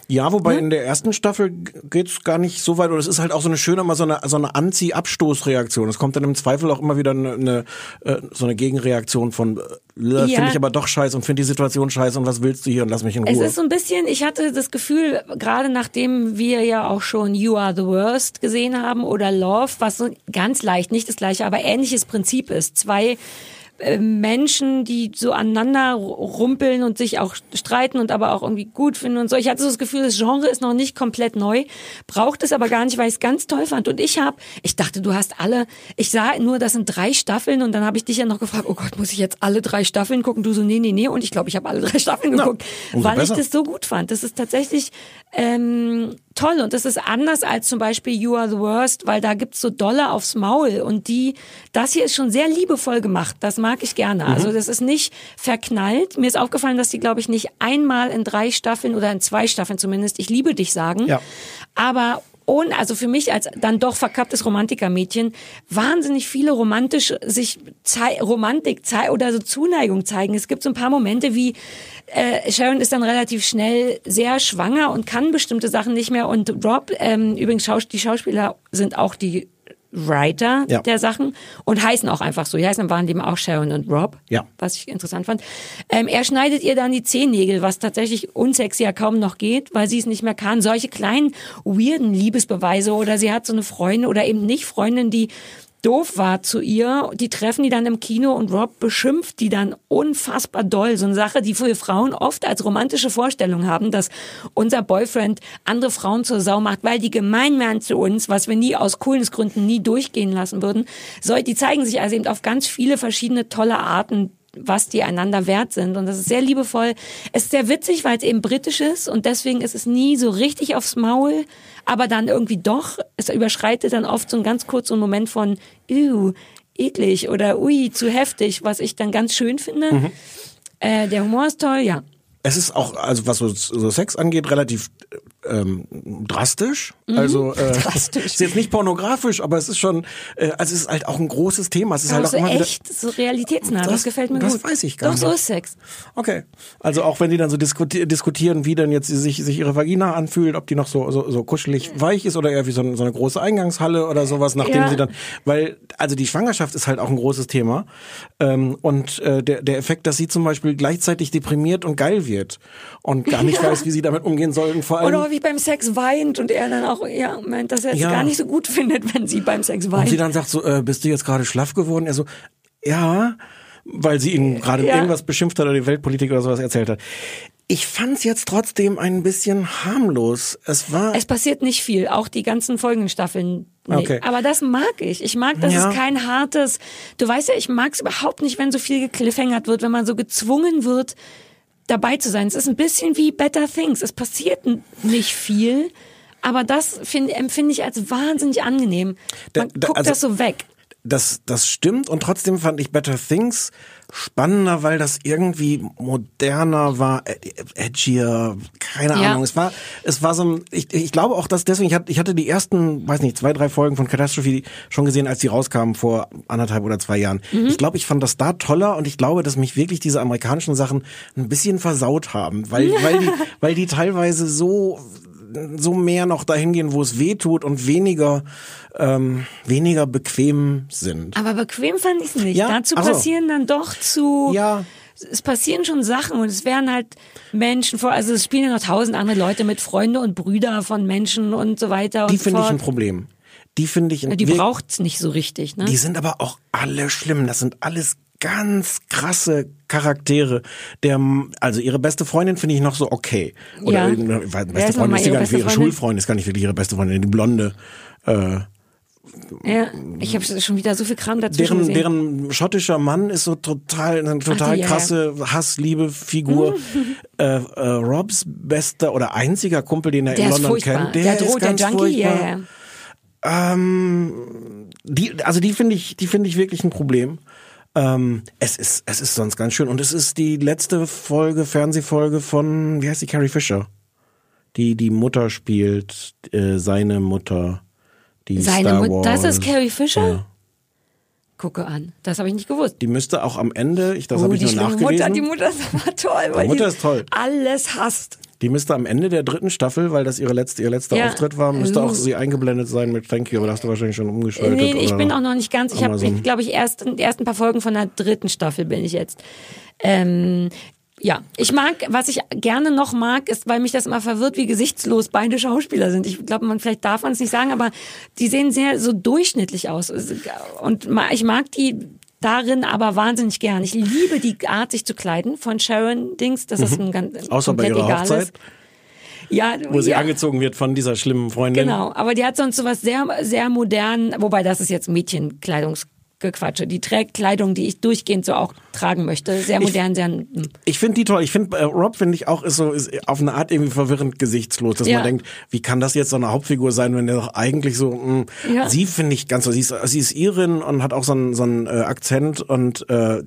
Ja, wobei in der ersten Staffel geht's gar nicht so weit, oder es ist halt auch so eine schöne, mal so eine, so eine Anzieh-Abstoßreaktion. Es kommt dann im Zweifel auch immer wieder eine, eine äh, so eine Gegenreaktion von, äh, Ja. finde ich aber doch scheiße und finde die Situation scheiße und was willst du hier und lass mich in Es Ruhe. ist so ein bisschen, ich hatte das Gefühl, gerade nachdem wir ja auch schon You Are the Worst gesehen haben oder Love, was so ganz leicht, nicht das gleiche, aber ähnliches Prinzip ist. Zwei äh, Menschen, die so aneinander rumpeln und sich auch streiten und aber auch irgendwie gut finden und so. Ich hatte so das Gefühl, das Genre ist noch nicht komplett neu, braucht es aber gar nicht, weil ich es ganz toll fand. Und ich habe, ich dachte, du hast alle, ich sah nur, das sind drei Staffeln und dann habe ich dich ja noch gefragt, oh Gott, muss ich jetzt alle drei Staffeln gucken? Du so, nee, nee, nee. Und ich glaube, ich habe alle drei Staffeln geguckt, umso weil ich besser. das so gut fand. Das ist tatsächlich ähm, toll und das ist anders als zum Beispiel You Are the Worst, weil da gibt's so Dolle aufs Maul und die, das hier ist schon sehr liebevoll gemacht, das mag ich gerne. Also das ist nicht verknallt. Mir ist aufgefallen, dass die, glaube ich, nicht einmal in drei Staffeln oder in zwei Staffeln zumindest Ich liebe dich sagen, Ja. aber und also für mich als dann doch verkapptes Romantikermädchen wahnsinnig viele romantisch sich zei Romantik zei oder so Zuneigung zeigen. Es gibt so ein paar Momente wie äh, Sharon ist dann relativ schnell sehr schwanger und kann bestimmte Sachen nicht mehr und Rob ähm, übrigens Schaus die Schauspieler sind auch die Writer Ja. der Sachen und heißen auch einfach so. Die heißen im wahren Leben auch Sharon und Rob, Ja. was ich interessant fand. Ähm, er schneidet ihr dann die Zehennägel, was tatsächlich unsexy ja kaum noch geht, weil sie es nicht mehr kann. Solche kleinen, weirden Liebesbeweise oder sie hat so eine Freundin oder eben nicht Freundin, die doof war zu ihr. Die treffen die dann im Kino und Rob beschimpft die dann unfassbar doll. So eine Sache, die für Frauen oft als romantische Vorstellung haben, dass unser Boyfriend andere Frauen zur Sau macht, weil die gemein wären zu uns, was wir nie aus Coolness-Gründen nie durchgehen lassen würden. So, die zeigen sich also eben auf ganz viele verschiedene tolle Arten was die einander wert sind. Und das ist sehr liebevoll. Es ist sehr witzig, weil es eben britisch ist und deswegen ist es nie so richtig aufs Maul, aber dann irgendwie doch. Es überschreitet dann oft so einen ganz kurzen Moment von, ew, eklig oder ui, zu heftig, was ich dann ganz schön finde. Mhm. Äh, der Humor ist toll, ja. Es ist auch, also was so, so Sex angeht, relativ ähm, drastisch. Also äh, Mhm. Drastisch. ist jetzt nicht pornografisch, aber es ist schon, äh, also es ist halt auch ein großes Thema. Es ist Aber halt auch so immer echt, so realitätsnah, das, Das- gefällt mir das gut. weiß ich gar Doch, nicht. so ist Sex. Okay. Also auch wenn die dann so diskuti diskutieren, wie denn jetzt sich, sich ihre Vagina anfühlt, ob die noch so, so, so kuschelig weich ist oder eher wie so, ein- so eine große Eingangshalle oder sowas, nachdem Ja. sie dann, weil, also die Schwangerschaft ist halt auch ein großes Thema. Ähm, und äh, der, der Effekt, dass sie zum Beispiel gleichzeitig deprimiert und geil wird und gar nicht weiß, wie sie damit umgehen soll. Und vor allem, wie beim Sex weint und er dann auch, ja, meint, dass er es Ja. gar nicht so gut findet, wenn sie beim Sex und weint. sie dann sagt so, äh, bist du jetzt gerade schlaff geworden? Er so, ja, weil sie ihn gerade Ja. irgendwas beschimpft hat oder die Weltpolitik oder sowas erzählt hat. Ich fand's jetzt trotzdem ein bisschen harmlos. Es war Es passiert nicht viel, auch die ganzen folgenden Staffeln nicht. Okay. Aber das mag ich. Ich mag, dass Ja. es kein hartes, du weißt ja, ich mag es überhaupt nicht, wenn so viel gekliffhängert wird, wenn man so gezwungen wird, dabei zu sein. Es ist ein bisschen wie Better Things. Es passiert nicht viel, aber das find, empfinde ich als wahnsinnig angenehm. Man Da- da- guckt also- das so weg. Das, das stimmt und trotzdem fand ich Better Things spannender, weil das irgendwie moderner war, ed- edgier, keine Ja. Ahnung. Es war, es war so ein, ich, ich glaube auch, dass deswegen, ich hatte, ich hatte die ersten, weiß nicht, zwei, drei Folgen von Catastrophe schon gesehen, als die rauskamen vor anderthalb oder zwei Jahren. Mhm. Ich glaube, ich fand das da toller und ich glaube, dass mich wirklich diese amerikanischen Sachen ein bisschen versaut haben, weil, weil die, weil die teilweise so, so mehr noch dahin gehen, wo es weh tut und weniger, ähm, weniger bequem sind. Aber bequem fand ich es nicht. Ja? Dazu Ach so. passieren dann doch zu. Ja. Es passieren schon Sachen und es werden halt Menschen vor, also es spielen ja noch tausend andere Leute mit, Freunde und Brüder von Menschen und so weiter Die finde ich ein. Problem. Die finde ich ein Die wir- braucht's nicht so richtig, ne? Die sind aber auch alle schlimm. Das sind alles ganz krasse Charaktere. Der, also ihre beste Freundin finde ich noch so okay. Ja. Oder Wer beste ist Freundin ist gar nicht, ihre Freundin? Schulfreundin ist gar nicht wirklich ihre beste Freundin, die Blonde. Äh, ja, ich habe schon wieder so viel Kram dazwischen deren, gesehen. deren schottischer Mann ist so total, eine total die, ja, krasse Hassliebe-Figur. äh, äh, Robs bester oder einziger Kumpel, den er der in ist London furchtbar. kennt, der, der, ist droht, der ganz Junkie, ja, furchtbar. ja. Ähm, die, also die finde ich, die finde ich wirklich ein Problem. Ähm, es ist, es ist sonst ganz schön und es ist die letzte Folge, Fernsehfolge von, wie heißt die, Carrie Fisher, die die Mutter spielt, äh, seine Mutter, die Seine Star Mutter, das Wars. ist Carrie Fisher? Ja. Gucke an. Das habe ich nicht gewusst. Die müsste auch am Ende, ich das Oh, habe ich die nur nachgelesen. Mutter, die Mutter ist aber toll, weil Mutter die ist toll. alles hasst. Die müsste am Ende der dritten Staffel, weil das ihre letzte, ihr letzter Ja. Auftritt war, müsste auch sie eingeblendet sein mit Thank you, aber da hast du wahrscheinlich schon umgeschaltet. Nee, ich bin auch noch nicht ganz. Ich habe, glaube ich, erst in den ersten paar Folgen von der dritten Staffel bin ich jetzt. Ähm, ja, ich mag, was ich gerne noch mag, ist, weil mich das immer verwirrt, wie gesichtslos beide Schauspieler sind. Ich glaube, man vielleicht darf man es nicht sagen, aber die sehen sehr so durchschnittlich aus. Und ich mag die darin aber wahnsinnig gern. Ich liebe die Art, sich zu kleiden von Sharon Dings. Das ist ein ganz Mhm. Außer bei komplett ihrer egales. Hochzeit, Ja, wo sie ja. angezogen wird von dieser schlimmen Freundin. Genau, aber die hat sonst sowas sehr, sehr modern, wobei das ist jetzt Mädchenkleidungsgerät Gequatsche. Die trägt Kleidung, die ich durchgehend so auch tragen möchte. Sehr modern, sehr. hm. Ich finde die toll. Ich finde, äh, Rob finde ich auch ist so ist auf eine Art irgendwie verwirrend gesichtslos, dass Ja. man denkt, wie kann das jetzt so eine Hauptfigur sein, wenn der doch eigentlich so. Mh, Ja. Sie finde ich ganz so. Sie ist, sie ist Irin und hat auch so einen so einen äh, Akzent und äh,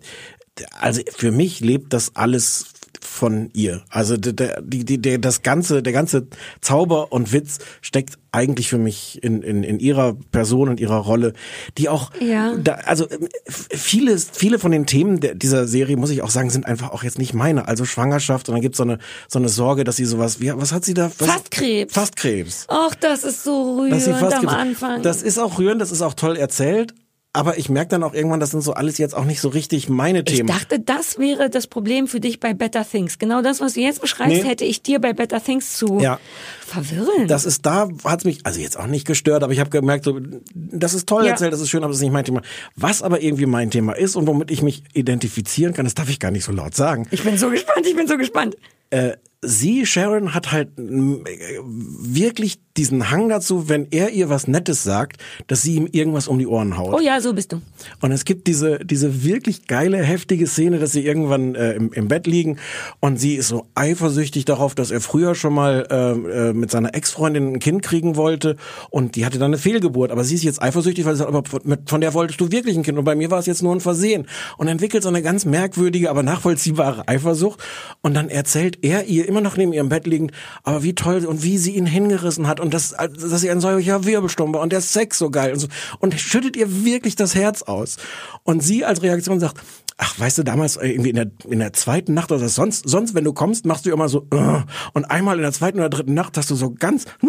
also für mich lebt das alles von ihr. Also der, die, die, der, das ganze, der ganze Zauber und Witz steckt eigentlich für mich in, in, in ihrer Person und ihrer Rolle, die auch, Ja. da, also ähm, viele, viele von den Themen der, dieser Serie, muss ich auch sagen, sind einfach auch jetzt nicht meine. Also Schwangerschaft und dann gibt's so eine, so eine Sorge, dass sie sowas, wie, was hat sie da? Was, Fast Krebs. Fast Krebs. Ach, das ist so rührend am Anfang. Das ist auch rührend, das ist auch toll erzählt. Aber ich merke dann auch irgendwann, das sind so alles jetzt auch nicht so richtig meine ich Themen. dachte, das wäre das Problem für dich bei Better Things. Genau das, was du jetzt beschreibst, Nee. hätte ich dir bei Better Things zu Ja. verwirren. Das ist da, hat's mich, also jetzt auch nicht gestört, aber ich habe gemerkt, so, das ist toll Ja. erzählt, das ist schön, aber das ist nicht mein Thema. Was aber irgendwie mein Thema ist und womit ich mich identifizieren kann, das darf ich gar nicht so laut sagen. ich bin so gespannt, ich bin so gespannt. Äh, sie, Sharon, hat halt mm, äh, wirklich diesen Hang dazu, wenn er ihr was Nettes sagt, dass sie ihm irgendwas um die Ohren haut. Oh ja, so bist du. Und es gibt diese, diese wirklich geile, heftige Szene, dass sie irgendwann äh, im, im Bett liegen und sie ist so eifersüchtig darauf, dass er früher schon mal äh, äh, mit seiner Ex-Freundin ein Kind kriegen wollte und die hatte dann eine Fehlgeburt. Aber sie ist jetzt eifersüchtig, weil sie sagt, aber von der wolltest du wirklich ein Kind und bei mir war es jetzt nur ein Versehen. Und entwickelt so eine ganz merkwürdige, aber nachvollziehbare Eifersucht. Und dann erzählt er ihr immer noch neben ihrem Bett liegend, aber wie toll und wie sie ihn hingerissen hat und das, dass sie ein solcher Wirbelsturm war und der Sex so geil und so. Und schüttet ihr wirklich das Herz aus. Und sie als Reaktion sagt, ach, weißt du, damals äh, irgendwie in der, in der zweiten Nacht oder sonst, sonst, wenn du kommst, machst du immer so, äh, und einmal in der zweiten oder dritten Nacht hast du so ganz äh,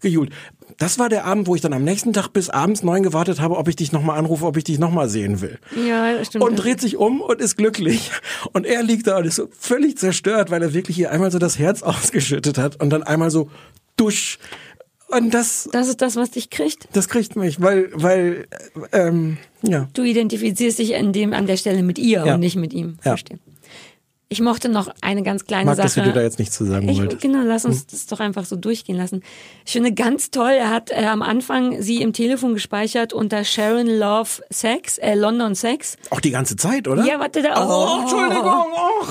gejult. Das war der Abend, wo ich dann am nächsten Tag bis abends neun gewartet habe, ob ich dich nochmal anrufe, ob ich dich nochmal sehen will. Ja, das stimmt. Und dreht sich um und ist glücklich. Und er liegt da und ist so völlig zerstört, weil er wirklich ihr einmal so das Herz ausgeschüttet hat und dann einmal so dusch. Und das, das ist das, was dich kriegt. das kriegt mich, weil, weil, äh, ähm, ja. Du identifizierst dich an dem, an der Stelle mit ihr Ja. und nicht mit ihm. Ja. Verstehe. Ich mochte noch eine ganz kleine Mag, Sache. dass du da jetzt nichts zu sagen ich, wolltest. Genau, lass Hm. uns das doch einfach so durchgehen lassen. Ich finde ganz toll, er hat äh, am Anfang sie im Telefon gespeichert unter Sharon Love Sex, äh, London Sex. Auch die ganze Zeit, oder? Ja, warte da. Oh, Entschuldigung. Oh.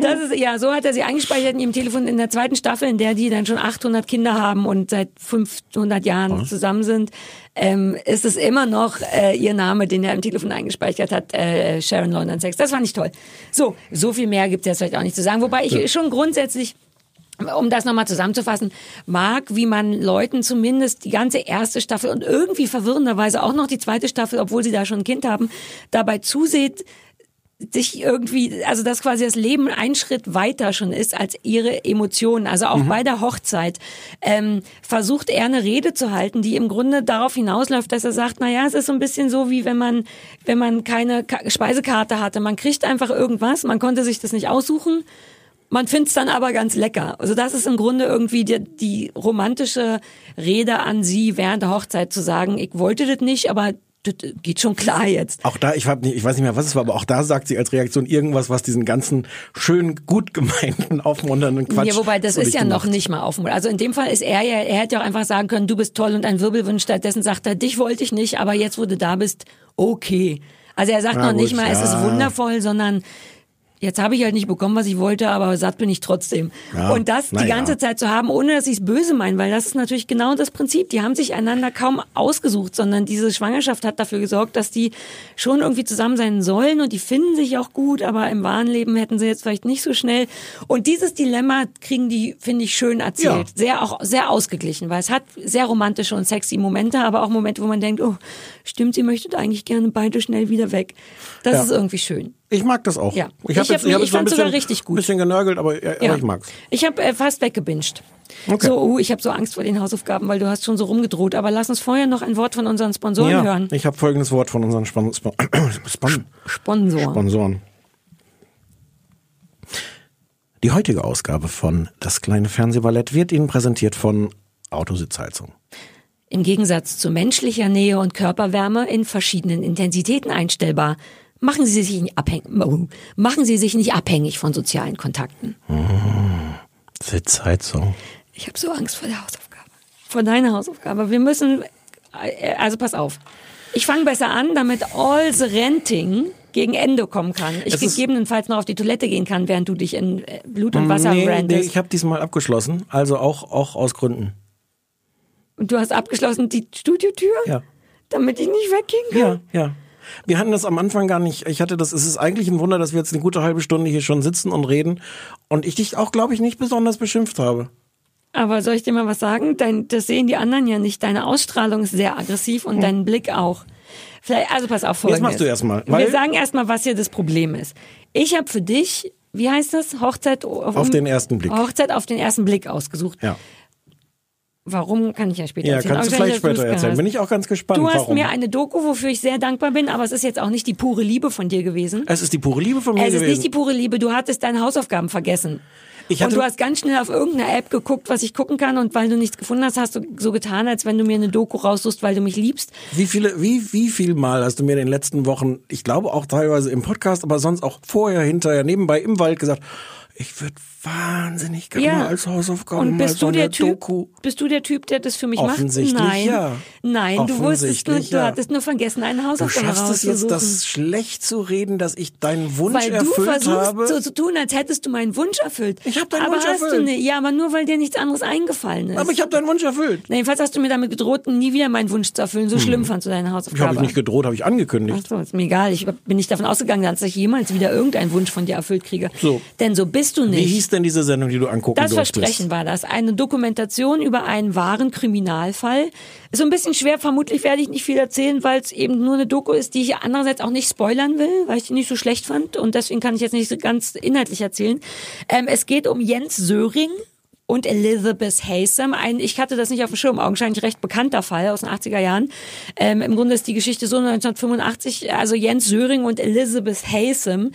Das ist, ja, so hat er sie eingespeichert in ihrem Telefon in der zweiten Staffel, in der die dann schon 800 Kinder haben und seit 500 Jahren zusammen sind, ähm, ist es immer noch äh, ihr Name, den er im Telefon eingespeichert hat, äh, Sharon London Sex. Das fand ich toll. So, so viel mehr gibt es jetzt vielleicht auch nicht zu sagen. Wobei ich schon grundsätzlich um das nochmal zusammenzufassen, mag, wie man Leuten zumindest die ganze erste Staffel und irgendwie verwirrenderweise auch noch die zweite Staffel, obwohl sie da schon ein Kind haben, dabei zuseht, sich irgendwie, also dass quasi das Leben ein Schritt weiter schon ist als ihre Emotionen. Also auch bei der Hochzeit ähm, versucht er eine Rede zu halten, die im Grunde darauf hinausläuft, dass er sagt, na ja, es ist so ein bisschen so wie wenn man wenn man keine Ka Speisekarte hatte, man kriegt einfach irgendwas, man konnte sich das nicht aussuchen. Man find's dann aber ganz lecker. Also das ist im Grunde irgendwie die, die romantische Rede an sie während der Hochzeit zu sagen, ich wollte das nicht, aber das geht schon klar jetzt. Auch da, ich, hab nicht, ich weiß nicht mehr, was es war, aber auch da sagt sie als Reaktion irgendwas, was diesen ganzen schön gut gemeinten, aufmunternden Quatsch. Ja, wobei das ist ja noch macht. nicht mal auf. Also in dem Fall ist er ja, er hätte ja auch einfach sagen können, du bist toll und ein Wirbelwunsch. Stattdessen sagt er, dich wollte ich nicht, aber jetzt, wo du da bist, okay. Also er sagt Na noch nicht gut, mal, es ist ja. wundervoll, sondern jetzt habe ich halt nicht bekommen, was ich wollte, aber satt bin ich trotzdem. Ja, und das die ja. ganze Zeit zu haben, ohne dass sie es böse meinen, weil das ist natürlich genau das Prinzip. Die haben sich einander kaum ausgesucht, sondern diese Schwangerschaft hat dafür gesorgt, dass die schon irgendwie zusammen sein sollen und die finden sich auch gut, aber im wahren Leben hätten sie jetzt vielleicht nicht so schnell. Und dieses Dilemma kriegen die, finde ich, schön erzählt. Ja. Sehr auch sehr ausgeglichen, weil es hat sehr romantische und sexy Momente, aber auch Momente, wo man denkt, oh, stimmt, sie möchtet eigentlich gerne beide schnell wieder weg. Das ist irgendwie schön. Ich mag das auch. Ja. Ich, Ich hab jetzt, ich, ich ein fand's bisschen, sogar richtig gut. bisschen genörgelt, aber, ja. aber ich mag's. Ich habe äh, fast weggebinged. Okay. So, uh, ich habe so Angst vor den Hausaufgaben, weil du hast schon so rumgedroht. Aber lass uns vorher noch ein Wort von unseren Sponsoren Ja, hören. ich habe folgendes Wort von unseren Spon Spon Spon Sponsor. Sponsoren. Die heutige Ausgabe von Das kleine Fernsehballett wird Ihnen präsentiert von Autositzheizung. Im Gegensatz zu menschlicher Nähe und Körperwärme in verschiedenen Intensitäten einstellbar. Machen Sie sich nicht abhängig, machen Sie sich nicht abhängig von sozialen Kontakten. Sitzheizung. Ich habe so Angst vor der Hausaufgabe. Vor deiner Hausaufgabe. Wir müssen, äh, also pass auf. Ich fange besser an, damit all the renting gegen Ende kommen kann. Ich Es gegebenenfalls noch auf die Toilette gehen kann, während du dich in äh, Blut und Wasser nee, nee, rantest. ich habe diesmal abgeschlossen, also auch, auch aus Gründen. und du hast abgeschlossen die Studiotür, Ja. damit ich nicht weggehen kann. Ja, ja. Wir hatten das am Anfang gar nicht. Ich hatte das, es ist eigentlich ein Wunder, dass wir jetzt eine gute halbe Stunde hier schon sitzen und reden und ich dich auch, glaube ich, nicht besonders beschimpft habe. Aber soll ich dir mal was sagen? Dein, das sehen die anderen ja nicht. Deine Ausstrahlung ist sehr aggressiv und dein Blick auch. Vielleicht, also pass auf, folgendes. Hm. machst du erst mal, Wir sagen erstmal, was hier das Problem ist. Ich habe für dich, wie heißt das? Hochzeit auf, Auf den ersten Blick. Hochzeit auf den ersten Blick ausgesucht. Ja. Warum kann ich ja später Ja, erzählen. kannst du Aber vielleicht später erzählen. hast. Bin ich auch ganz gespannt. Du hast warum. mir eine Doku, wofür ich sehr dankbar bin, aber es ist jetzt auch nicht die pure Liebe von dir gewesen. es ist die pure Liebe von mir Es ist gewesen. nicht die pure Liebe, du hattest deine Hausaufgaben vergessen. Ich und hatte- du hast ganz schnell auf irgendeine App geguckt, was ich gucken kann und weil du nichts gefunden hast, hast du so getan, als wenn du mir eine Doku raussuchst, weil du mich liebst. Wie viele, wie, wie viel Mal hast du mir in den letzten Wochen, ich glaube auch teilweise im Podcast, aber sonst auch vorher, hinterher, nebenbei im Wald gesagt, ich würde wahnsinnig gerne mal als Hausaufgaben und mal bist so du der Typ, Doku. bist du der Typ, der das für mich macht? Offensichtlich Nein. ja. Nein, du wusstest nur, du ja. hattest nur vergessen, eine Du Hausaufgabe schaffst es jetzt, das schlecht zu reden, dass ich deinen Wunsch weil du erfüllt versuchst habe. so zu tun, als hättest du meinen Wunsch erfüllt. Ich hab deinen aber Wunsch hast erfüllt. Du nicht. Ja, aber nur weil dir nichts anderes eingefallen ist. aber ich habe deinen Wunsch erfüllt. Na, jedenfalls hast du mir damit gedroht, nie wieder meinen Wunsch zu erfüllen. So schlimm fandst du deine Ich Hausaufgabe. habe ich nicht gedroht, habe ich angekündigt. Ach so, ist mir egal. Ich bin nicht davon ausgegangen, dass ich jemals wieder irgendeinen Wunsch von dir erfüllt kriege. So. Denn so bist du Wie nicht. hieß denn diese Sendung, die du angucken Das durftest? Versprechen war das. Eine Dokumentation über einen wahren Kriminalfall. Ist so ein bisschen schwer, vermutlich werde ich nicht viel erzählen, weil es eben nur eine Doku ist, die ich andererseits auch nicht spoilern will, weil ich die nicht so schlecht fand. Und deswegen kann ich jetzt nicht so ganz inhaltlich erzählen. Ähm, es geht um Jens Söring. Und Elizabeth Haysom, ein, ich hatte das nicht auf dem Schirm, augenscheinlich recht bekannter Fall aus den 80er Jahren. Ähm, Im Grunde ist die Geschichte so 1985, also Jens Söring und Elizabeth Haysom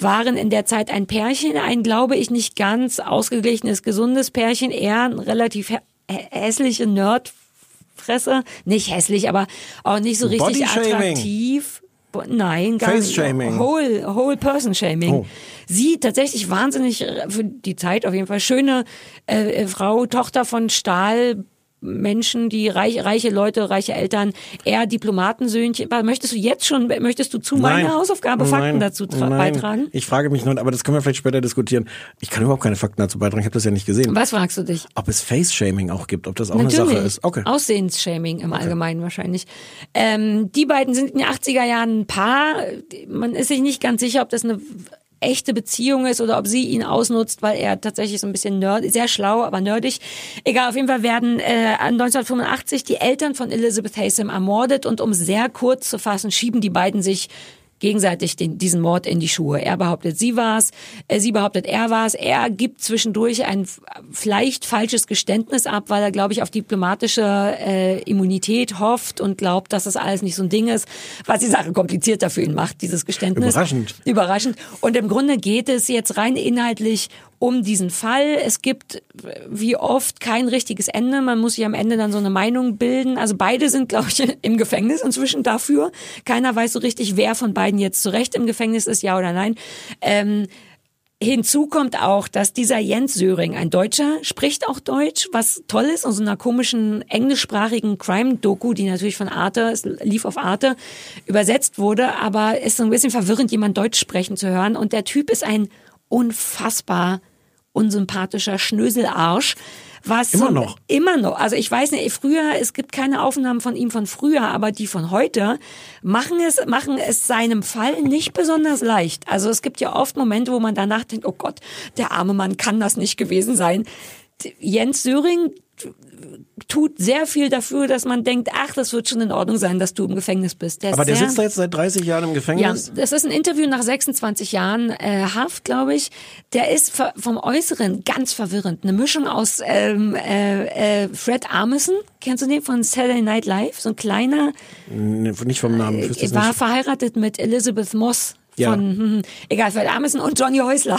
waren in der Zeit ein Pärchen, ein, glaube ich, nicht ganz ausgeglichenes, gesundes Pärchen, eher ein relativ hä hässliche Nerdfresse. Nicht hässlich, aber auch nicht so richtig attraktiv. Nein, gar nicht. Face-Shaming. Whole, whole Person Shaming. Oh. Sie tatsächlich wahnsinnig, äh, für die Zeit auf jeden Fall, schöne äh, äh, Frau, Tochter von Stahl. Menschen, die reich, reiche Leute, reiche Eltern, eher Diplomatensöhnchen. Möchtest du jetzt schon, möchtest du zu meiner Hausaufgabe Fakten Nein. dazu beitragen? Ich frage mich nur, aber das können wir vielleicht später diskutieren. Ich kann überhaupt keine Fakten dazu beitragen, ich habe das ja nicht gesehen. Was fragst du dich? Ob es Face-Shaming auch gibt, ob das auch Natürlich. eine Sache ist. Okay. Aussehensshaming im Allgemeinen wahrscheinlich. Ähm, die beiden sind in den 80er Jahren ein Paar. Man ist sich nicht ganz sicher, ob das eine echte Beziehung ist oder ob sie ihn ausnutzt, weil er tatsächlich so ein bisschen nerd, sehr schlau, aber nerdig. Egal, auf jeden Fall werden äh, 1985 die Eltern von Elizabeth Haysom ermordet und um sehr kurz zu fassen, schieben die beiden sich gegenseitig den, diesen Mord in die Schuhe. Er behauptet, sie war's, äh, sie behauptet, er war's. Er gibt zwischendurch ein vielleicht falsches Geständnis ab, weil er, glaube ich, auf diplomatische äh, Immunität hofft und glaubt, dass das alles nicht so ein Ding ist, was die Sache komplizierter für ihn macht, dieses Geständnis. Überraschend. Überraschend. Und im Grunde geht es jetzt rein inhaltlich um diesen Fall. Es gibt wie oft kein richtiges Ende. Man muss sich am Ende dann so eine Meinung bilden. Also beide sind, glaube ich, im Gefängnis inzwischen dafür. Keiner weiß so richtig, wer von beiden jetzt zu Recht im Gefängnis ist, ja oder nein. Ähm, Hinzu kommt auch, dass dieser Jens Söring, ein Deutscher, spricht auch Deutsch, was toll ist, aus so einer komischen englischsprachigen Crime-Doku, die natürlich von Arte, es lief auf Arte, übersetzt wurde, aber ist so ein bisschen verwirrend, jemand Deutsch sprechen zu hören. Und der Typ ist ein unfassbar unsympathischer Schnöselarsch. Was Immer noch? Immer noch. Also ich weiß nicht, früher, es gibt keine Aufnahmen von ihm von früher, aber die von heute machen es, machen es seinem Fall nicht besonders leicht. Also es gibt ja oft Momente, wo man danach denkt, oh Gott, der arme Mann kann das nicht gewesen sein. Jens Söring tut sehr viel dafür, dass man denkt, ach, das wird schon in Ordnung sein, dass du im Gefängnis bist. ist aber der sehr- sitzt da jetzt seit 30 Jahren im ja, Gefängnis. das ist ein Interview nach 26 Jahren äh, Haft, glaube ich. Der ist vom Äußeren ganz verwirrend. Eine Mischung aus ähm, äh, äh, Fred Armisen, kennst du den von Saturday Night Live? So ein kleiner, Nee, nicht vom Namen. Äh, war nicht. verheiratet mit Elizabeth Moss. Ja. Von, hm, hm, egal, Fred Armisen und Johnny Häusler.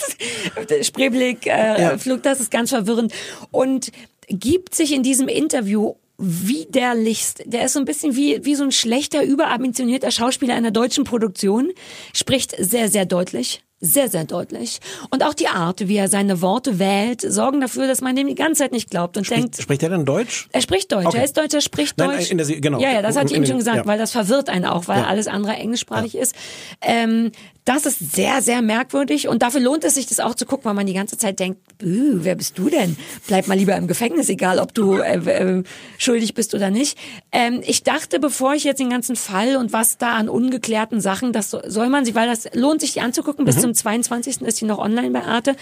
Spreeblick, äh, Ja. Flug, das ist ganz verwirrend. Und gibt sich in diesem Interview widerlichst. Der ist so ein bisschen wie, wie so ein schlechter, überambitionierter Schauspieler einer deutschen Produktion. Spricht sehr, sehr deutlich. Sehr, sehr deutlich. Und auch die Art, wie er seine Worte wählt, sorgen dafür, dass man dem die ganze Zeit nicht glaubt und denkt, Spricht, er denn Deutsch? er spricht Deutsch, Okay. er ist Deutsch, er spricht Nein, Deutsch. in der genau. Ja, ja, das hatte ich ihm schon gesagt, ja. weil das verwirrt einen auch, weil Ja. alles andere englischsprachig ist. Ähm, das ist sehr, sehr merkwürdig und dafür lohnt es sich, das auch zu gucken, weil man die ganze Zeit denkt, "Bäh, wer bist du denn? Bleib mal lieber im Gefängnis, egal ob du äh, äh, schuldig bist oder nicht. Ähm, ich dachte, bevor ich jetzt den ganzen Fall und was da an ungeklärten Sachen, das so- soll man sich, weil das lohnt sich, die anzugucken. Mhm. Bis zum 22. ist die noch online bei Arte.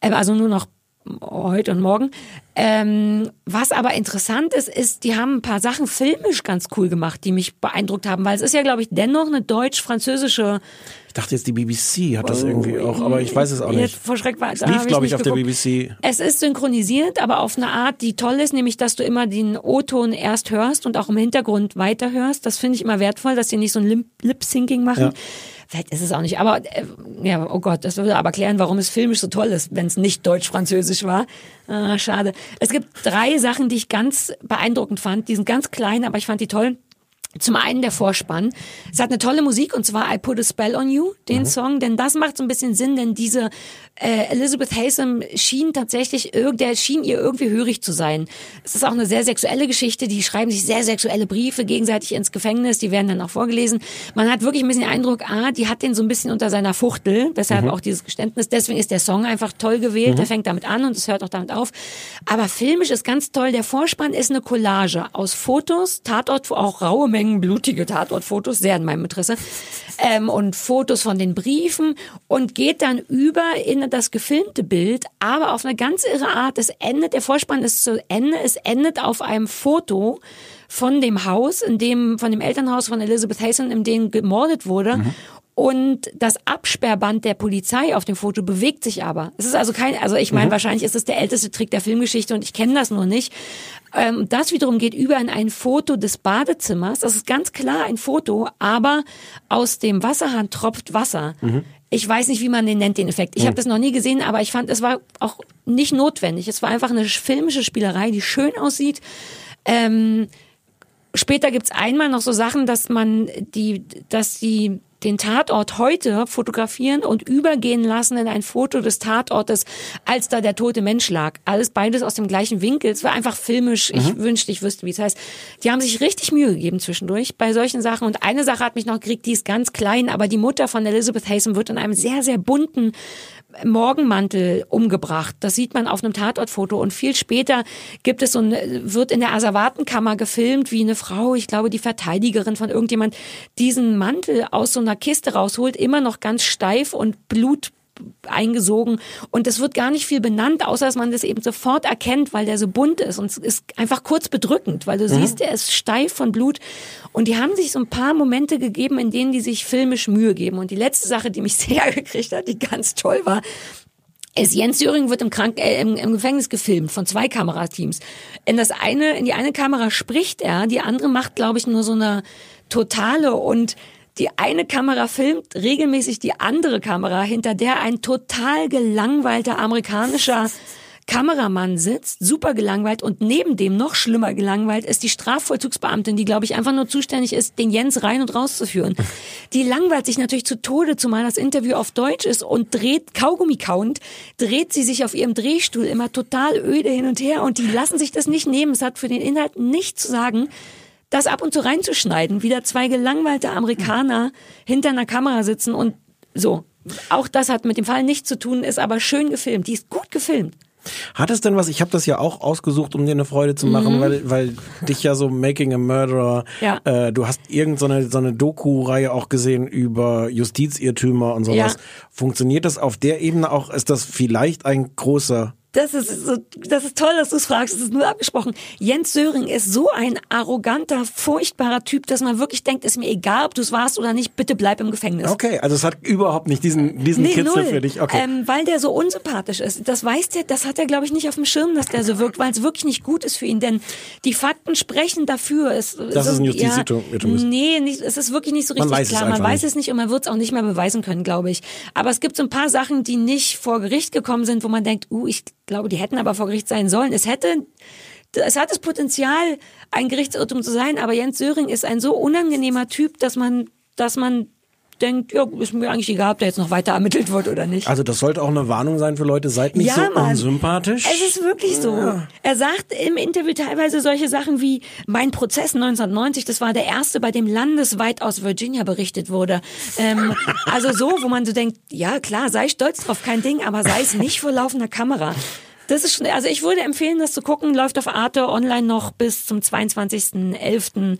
Ähm, also nur noch heute und morgen. Ähm, was aber interessant ist, ist, die haben ein paar Sachen filmisch ganz cool gemacht, die mich beeindruckt haben, weil es ist ja, glaube ich, dennoch eine deutsch-französische Ich dachte jetzt, die BBC hat das irgendwie auch, aber ich weiß es auch nicht. vor Schreck war, Es lief, glaube ich, auf der geguckt. BBC. Es ist synchronisiert, aber auf eine Art, die toll ist, nämlich, dass du immer den O-Ton erst hörst und auch im Hintergrund weiterhörst. Das finde ich immer wertvoll, dass die nicht so ein Lip- Lip-Syncing machen. Ja. Vielleicht ist es auch nicht, aber äh, ja, oh Gott, das würde aber klären, warum es filmisch so toll ist, wenn es nicht deutsch-französisch war. Ah, schade. Es gibt drei Sachen, die ich ganz beeindruckend fand. Die sind ganz klein, aber ich fand die toll. Zum einen der Vorspann. Es hat eine tolle Musik und zwar I Put a Spell on You, den Song, denn das macht so ein bisschen Sinn, denn diese äh, Elizabeth Haysom schien tatsächlich, der schien ihr irgendwie hörig zu sein. Es ist auch eine sehr sexuelle Geschichte, die schreiben sich sehr sexuelle Briefe gegenseitig ins Gefängnis, die werden dann auch vorgelesen. Man hat wirklich ein bisschen den Eindruck, ah, die hat den so ein bisschen unter seiner Fuchtel, deshalb auch dieses Geständnis. Deswegen ist der Song einfach toll gewählt, der fängt damit an und es hört auch damit auf. Aber filmisch ist ganz toll, der Vorspann ist eine Collage aus Fotos, Tatort, auch raue Mengen blutige Tatortfotos, sehr in meinem Interesse, ähm, und Fotos von den Briefen und geht dann über in das gefilmte Bild, aber auf eine ganz irre Art. Es endet, der Vorspann ist zu Ende, es endet auf einem Foto von dem Haus, in dem, von dem Elternhaus von Elizabeth Haysom, in dem gemordet wurde. Und das Absperrband der Polizei auf dem Foto bewegt sich aber. Es ist also kein, also ich meine, wahrscheinlich ist es der älteste Trick der Filmgeschichte und ich kenne das nur nicht. Ähm, das wiederum geht über in ein Foto des Badezimmers. Das ist ganz klar ein Foto, aber aus dem Wasserhahn tropft Wasser. Ich weiß nicht, wie man den nennt, den Effekt. Ich habe das noch nie gesehen, aber ich fand, es war auch nicht notwendig. Es war einfach eine filmische Spielerei, die schön aussieht. Ähm, später gibt's einmal noch so Sachen, dass man die, dass die den Tatort heute fotografieren und übergehen lassen in ein Foto des Tatortes, als da der tote Mensch lag. Alles beides aus dem gleichen Winkel. Es war einfach filmisch. Ich wünschte, ich wüsste, wie es heißt. Die haben sich richtig Mühe gegeben zwischendurch bei solchen Sachen. Und eine Sache hat mich noch gekriegt, die ist ganz klein, aber die Mutter von Elizabeth Haysom wird in einem sehr, sehr bunten Morgenmantel umgebracht. Das sieht man auf einem Tatortfoto und viel später gibt es so ein, wird in der Asservatenkammer gefilmt, wie eine Frau, ich glaube die Verteidigerin von irgendjemand, diesen Mantel aus so einer Kiste rausholt, immer noch ganz steif und Blut eingesogen. Und es wird gar nicht viel benannt, außer dass man das eben sofort erkennt, weil der so bunt ist. Und es ist einfach kurz bedrückend, weil du siehst, er ist steif von Blut. Und die haben sich so ein paar Momente gegeben, in denen die sich filmisch Mühe geben. Und die letzte Sache, die mich sehr gekriegt hat, die ganz toll war, ist Jens Söring wird im, Krank äh, im, im Gefängnis gefilmt von zwei Kamerateams. In das eine, in die eine Kamera spricht er, die andere macht, glaube ich, nur so eine totale und die eine Kamera filmt regelmäßig die andere Kamera, hinter der ein total gelangweilter amerikanischer Kameramann sitzt, super gelangweilt und neben dem noch schlimmer gelangweilt ist die Strafvollzugsbeamtin, die glaube ich einfach nur zuständig ist, den Jens rein und rauszuführen. Die langweilt sich natürlich zu Tode, zumal das Interview auf Deutsch ist und dreht Kaugummi kauend, dreht sie sich auf ihrem Drehstuhl immer total öde hin und her und die lassen sich das nicht nehmen. Es hat für den Inhalt nichts zu sagen das ab und zu reinzuschneiden, wieder zwei gelangweilte Amerikaner hinter einer Kamera sitzen und so. Auch das hat mit dem Fall nichts zu tun, ist aber schön gefilmt. Die ist gut gefilmt. Hat es denn was? Ich habe das ja auch ausgesucht, um dir eine Freude zu machen, weil, weil dich ja so Making a Murderer, Mhm. Ja. äh, du hast irgendeine so eine Doku-Reihe auch gesehen über Justizirrtümer und sowas. Ja. Funktioniert das auf der Ebene auch? Ist das vielleicht ein großer Das ist, so, das ist toll, dass du es fragst. Das ist nur abgesprochen. Jens Söring ist so ein arroganter, furchtbarer Typ, dass man wirklich denkt, ist mir egal, ob du es warst oder nicht, bitte bleib im Gefängnis. Okay, also es hat überhaupt nicht diesen, diesen Nee, Kitzel null. für dich. Okay. Ähm, weil der so unsympathisch ist. Das weiß der, das hat er, glaube ich, nicht auf dem Schirm, dass der so wirkt, weil es wirklich nicht gut ist für ihn. Denn die Fakten sprechen dafür. Es, Dass so, es ein Justizirrtum ist. Nee, nicht, es ist wirklich nicht so Man richtig es klar. Man weiß nicht. es nicht und man wird es auch nicht mehr beweisen können, glaube ich. Aber es gibt so ein paar Sachen, die nicht vor Gericht gekommen sind, wo man denkt, uh, ich glaube, die hätten aber vor Gericht sein sollen. Es hätte es hat das Potenzial, ein Gerichtsirrtum zu sein, aber Jens Söring ist ein so unangenehmer Typ, dass man, dass man denkt, ja, ist mir eigentlich egal, ob da jetzt noch weiter ermittelt wird oder nicht. Also das sollte auch eine Warnung sein für Leute, seid nicht so Mann. unsympathisch. Es ist wirklich so. Er sagt im Interview teilweise solche Sachen wie, mein Prozess 1990, das war der erste, bei dem landesweit aus Virginia berichtet wurde. Ähm, also so, wo man so denkt, ja klar, sei stolz drauf, kein Ding, aber sei es nicht vor laufender Kamera. Das ist schon, also ich würde empfehlen, das zu gucken, läuft auf Arte online noch bis zum 22.11.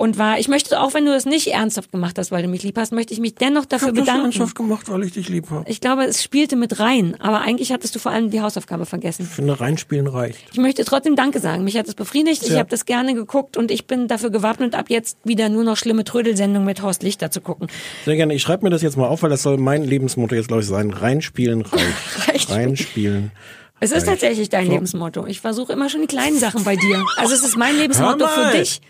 Und war, ich möchte, auch wenn du das nicht ernsthaft gemacht hast, weil du mich lieb hast, möchte ich mich dennoch dafür das bedanken. ernsthaft gemacht, weil ich dich lieb habe. Ich glaube, es spielte mit rein, aber eigentlich hattest du vor allem die Hausaufgabe vergessen. Ich finde, reinspielen reicht. Ich möchte trotzdem Danke sagen. Mich hat es befriedigt. Ich Ja. habe das gerne geguckt und ich bin dafür gewappnet, ab jetzt wieder nur noch schlimme Trödelsendungen mit Horst Lichter zu gucken. Sehr gerne. Ich schreibe mir das jetzt mal auf, weil das soll mein Lebensmotto jetzt, glaube ich, sein. Reinspielen reicht. Reicht. Reinspielen. Es ist tatsächlich dein So. Lebensmotto. Ich versuche immer schon die kleinen Sachen bei dir. Also es ist mein Lebensmotto für dich.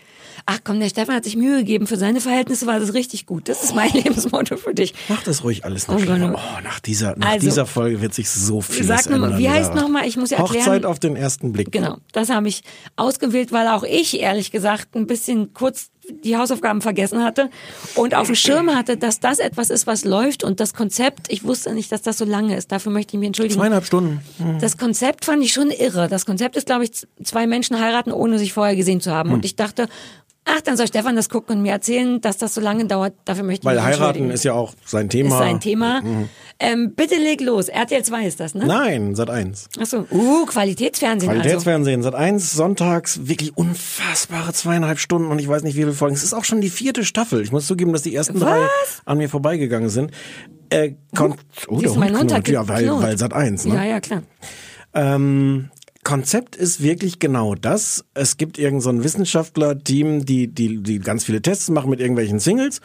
Ach komm, der Stefan hat sich Mühe gegeben. Für seine Verhältnisse war das richtig gut. Das ist mein Lebensmotto für dich. Mach das ruhig alles Oh noch Gott, schlimmer. oh. Oh, nach dieser, nach Also, dieser Folge wird sich so viel sag mir mal, ändern. wie heißt Sarah. noch mal? Ich muss ja erklären- Hochzeit auf den ersten Blick. Genau, das habe ich ausgewählt, weil auch ich ehrlich gesagt ein bisschen kurz die Hausaufgaben vergessen hatte und auf dem Schirm hatte, dass das etwas ist, was läuft und das Konzept, ich wusste nicht, dass das so lange ist. Dafür möchte ich mich entschuldigen. Zweieinhalb Stunden. Das Konzept fand ich schon irre. Das Konzept ist, glaube ich, zwei Menschen heiraten, ohne sich vorher gesehen zu haben. Und ich dachte, ach, dann soll Stefan das gucken und mir erzählen, dass das so lange dauert. Dafür möchte ich Weil mich heiraten ist ja auch sein Thema. ist sein Thema. Mhm. Ähm, bitte leg los. RTL 2 ist das, ne? Nein, Sat 1. Achso. Uh, Qualitätsfernsehen also. Qualitätsfernsehen, Sat 1, sonntags, wirklich unfassbare zweieinhalb Stunden und ich weiß nicht, wie viele Folgen. Es ist auch schon die vierte Staffel. Ich muss zugeben, dass die ersten Was? drei an mir vorbeigegangen sind. Äh, kon oh, der Hund knurrt. Ja, weil, weil Sat 1, ne? Ja, ja, klar. Ähm, Konzept ist wirklich genau das. Es gibt irgendein so Wissenschaftler-Team, die, die, die ganz viele Tests machen mit irgendwelchen Singles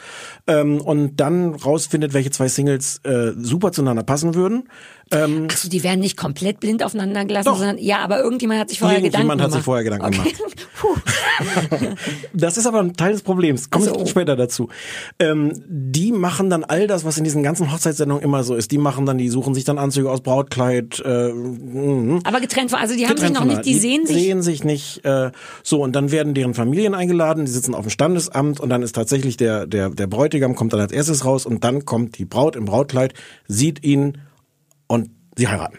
ähm, und dann rausfindet, welche zwei Singles äh, super zueinander passen würden. Ähm, Ach so, die werden nicht komplett blind aufeinander gelassen, Doch. sondern ja, aber irgendjemand hat sich vorher Gedanken Irgendjemand hat sich gemacht. vorher Gedanken okay. Puh. Das ist aber ein Teil des Problems. Komme Ach so. ich später dazu. Ähm, die machen dann all das, was in diesen ganzen Hochzeitssendungen immer so ist. Die machen dann, die suchen sich dann Anzüge aus Brautkleid. Äh, mhm. Aber getrennt von, also die haben sich noch nicht, die sehen sich. sehen sich nicht. Äh, so und dann werden deren Familien eingeladen. Die sitzen auf dem Standesamt und dann ist tatsächlich der der der Bräutigam kommt dann als erstes raus und dann kommt die Braut im Brautkleid, sieht ihn und sie heiraten.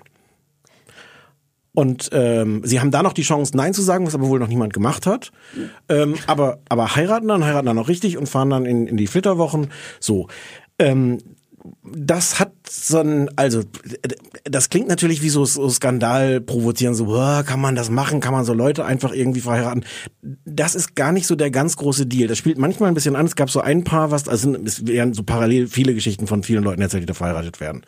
Und ähm, sie haben da noch die Chance, Nein zu sagen, was aber wohl noch niemand gemacht hat. Ähm, aber, aber heiraten dann, heiraten dann auch richtig und fahren dann in, in die Flitterwochen. So. Ähm, das hat so ein, also das klingt natürlich wie so, so Skandal provozieren, so "Boah, kann man das machen, kann man so Leute einfach irgendwie verheiraten. Das ist gar nicht so der ganz große Deal. Das spielt manchmal ein bisschen an. Es gab so ein paar, was, also es werden so parallel viele Geschichten von vielen Leuten erzählt, die da verheiratet werden.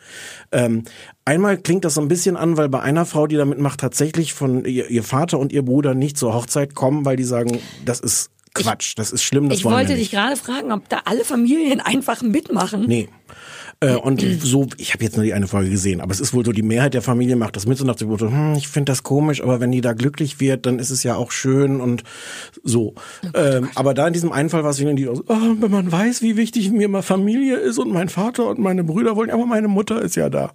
Ähm, einmal klingt das so ein bisschen an, weil bei einer Frau, die da mitmacht, tatsächlich von ihr, ihr Vater und ihr Bruder nicht zur Hochzeit kommen, weil die sagen, das ist Quatsch, das ist schlimm, das Ich wollte dich gerade fragen, ob da alle Familien einfach mitmachen. Nee. Äh, und so, ich habe jetzt nur die eine Folge gesehen, aber es ist wohl so, die Mehrheit der Familie macht das mit dem Motto, hm, ich finde das komisch, aber wenn die da glücklich wird, dann ist es ja auch schön und so. ähm, aber da in diesem einen Fall war es wieder die, oh, wenn man weiß, wie wichtig mir mal Familie ist und mein Vater und meine Brüder wollen, aber meine Mutter ist ja da.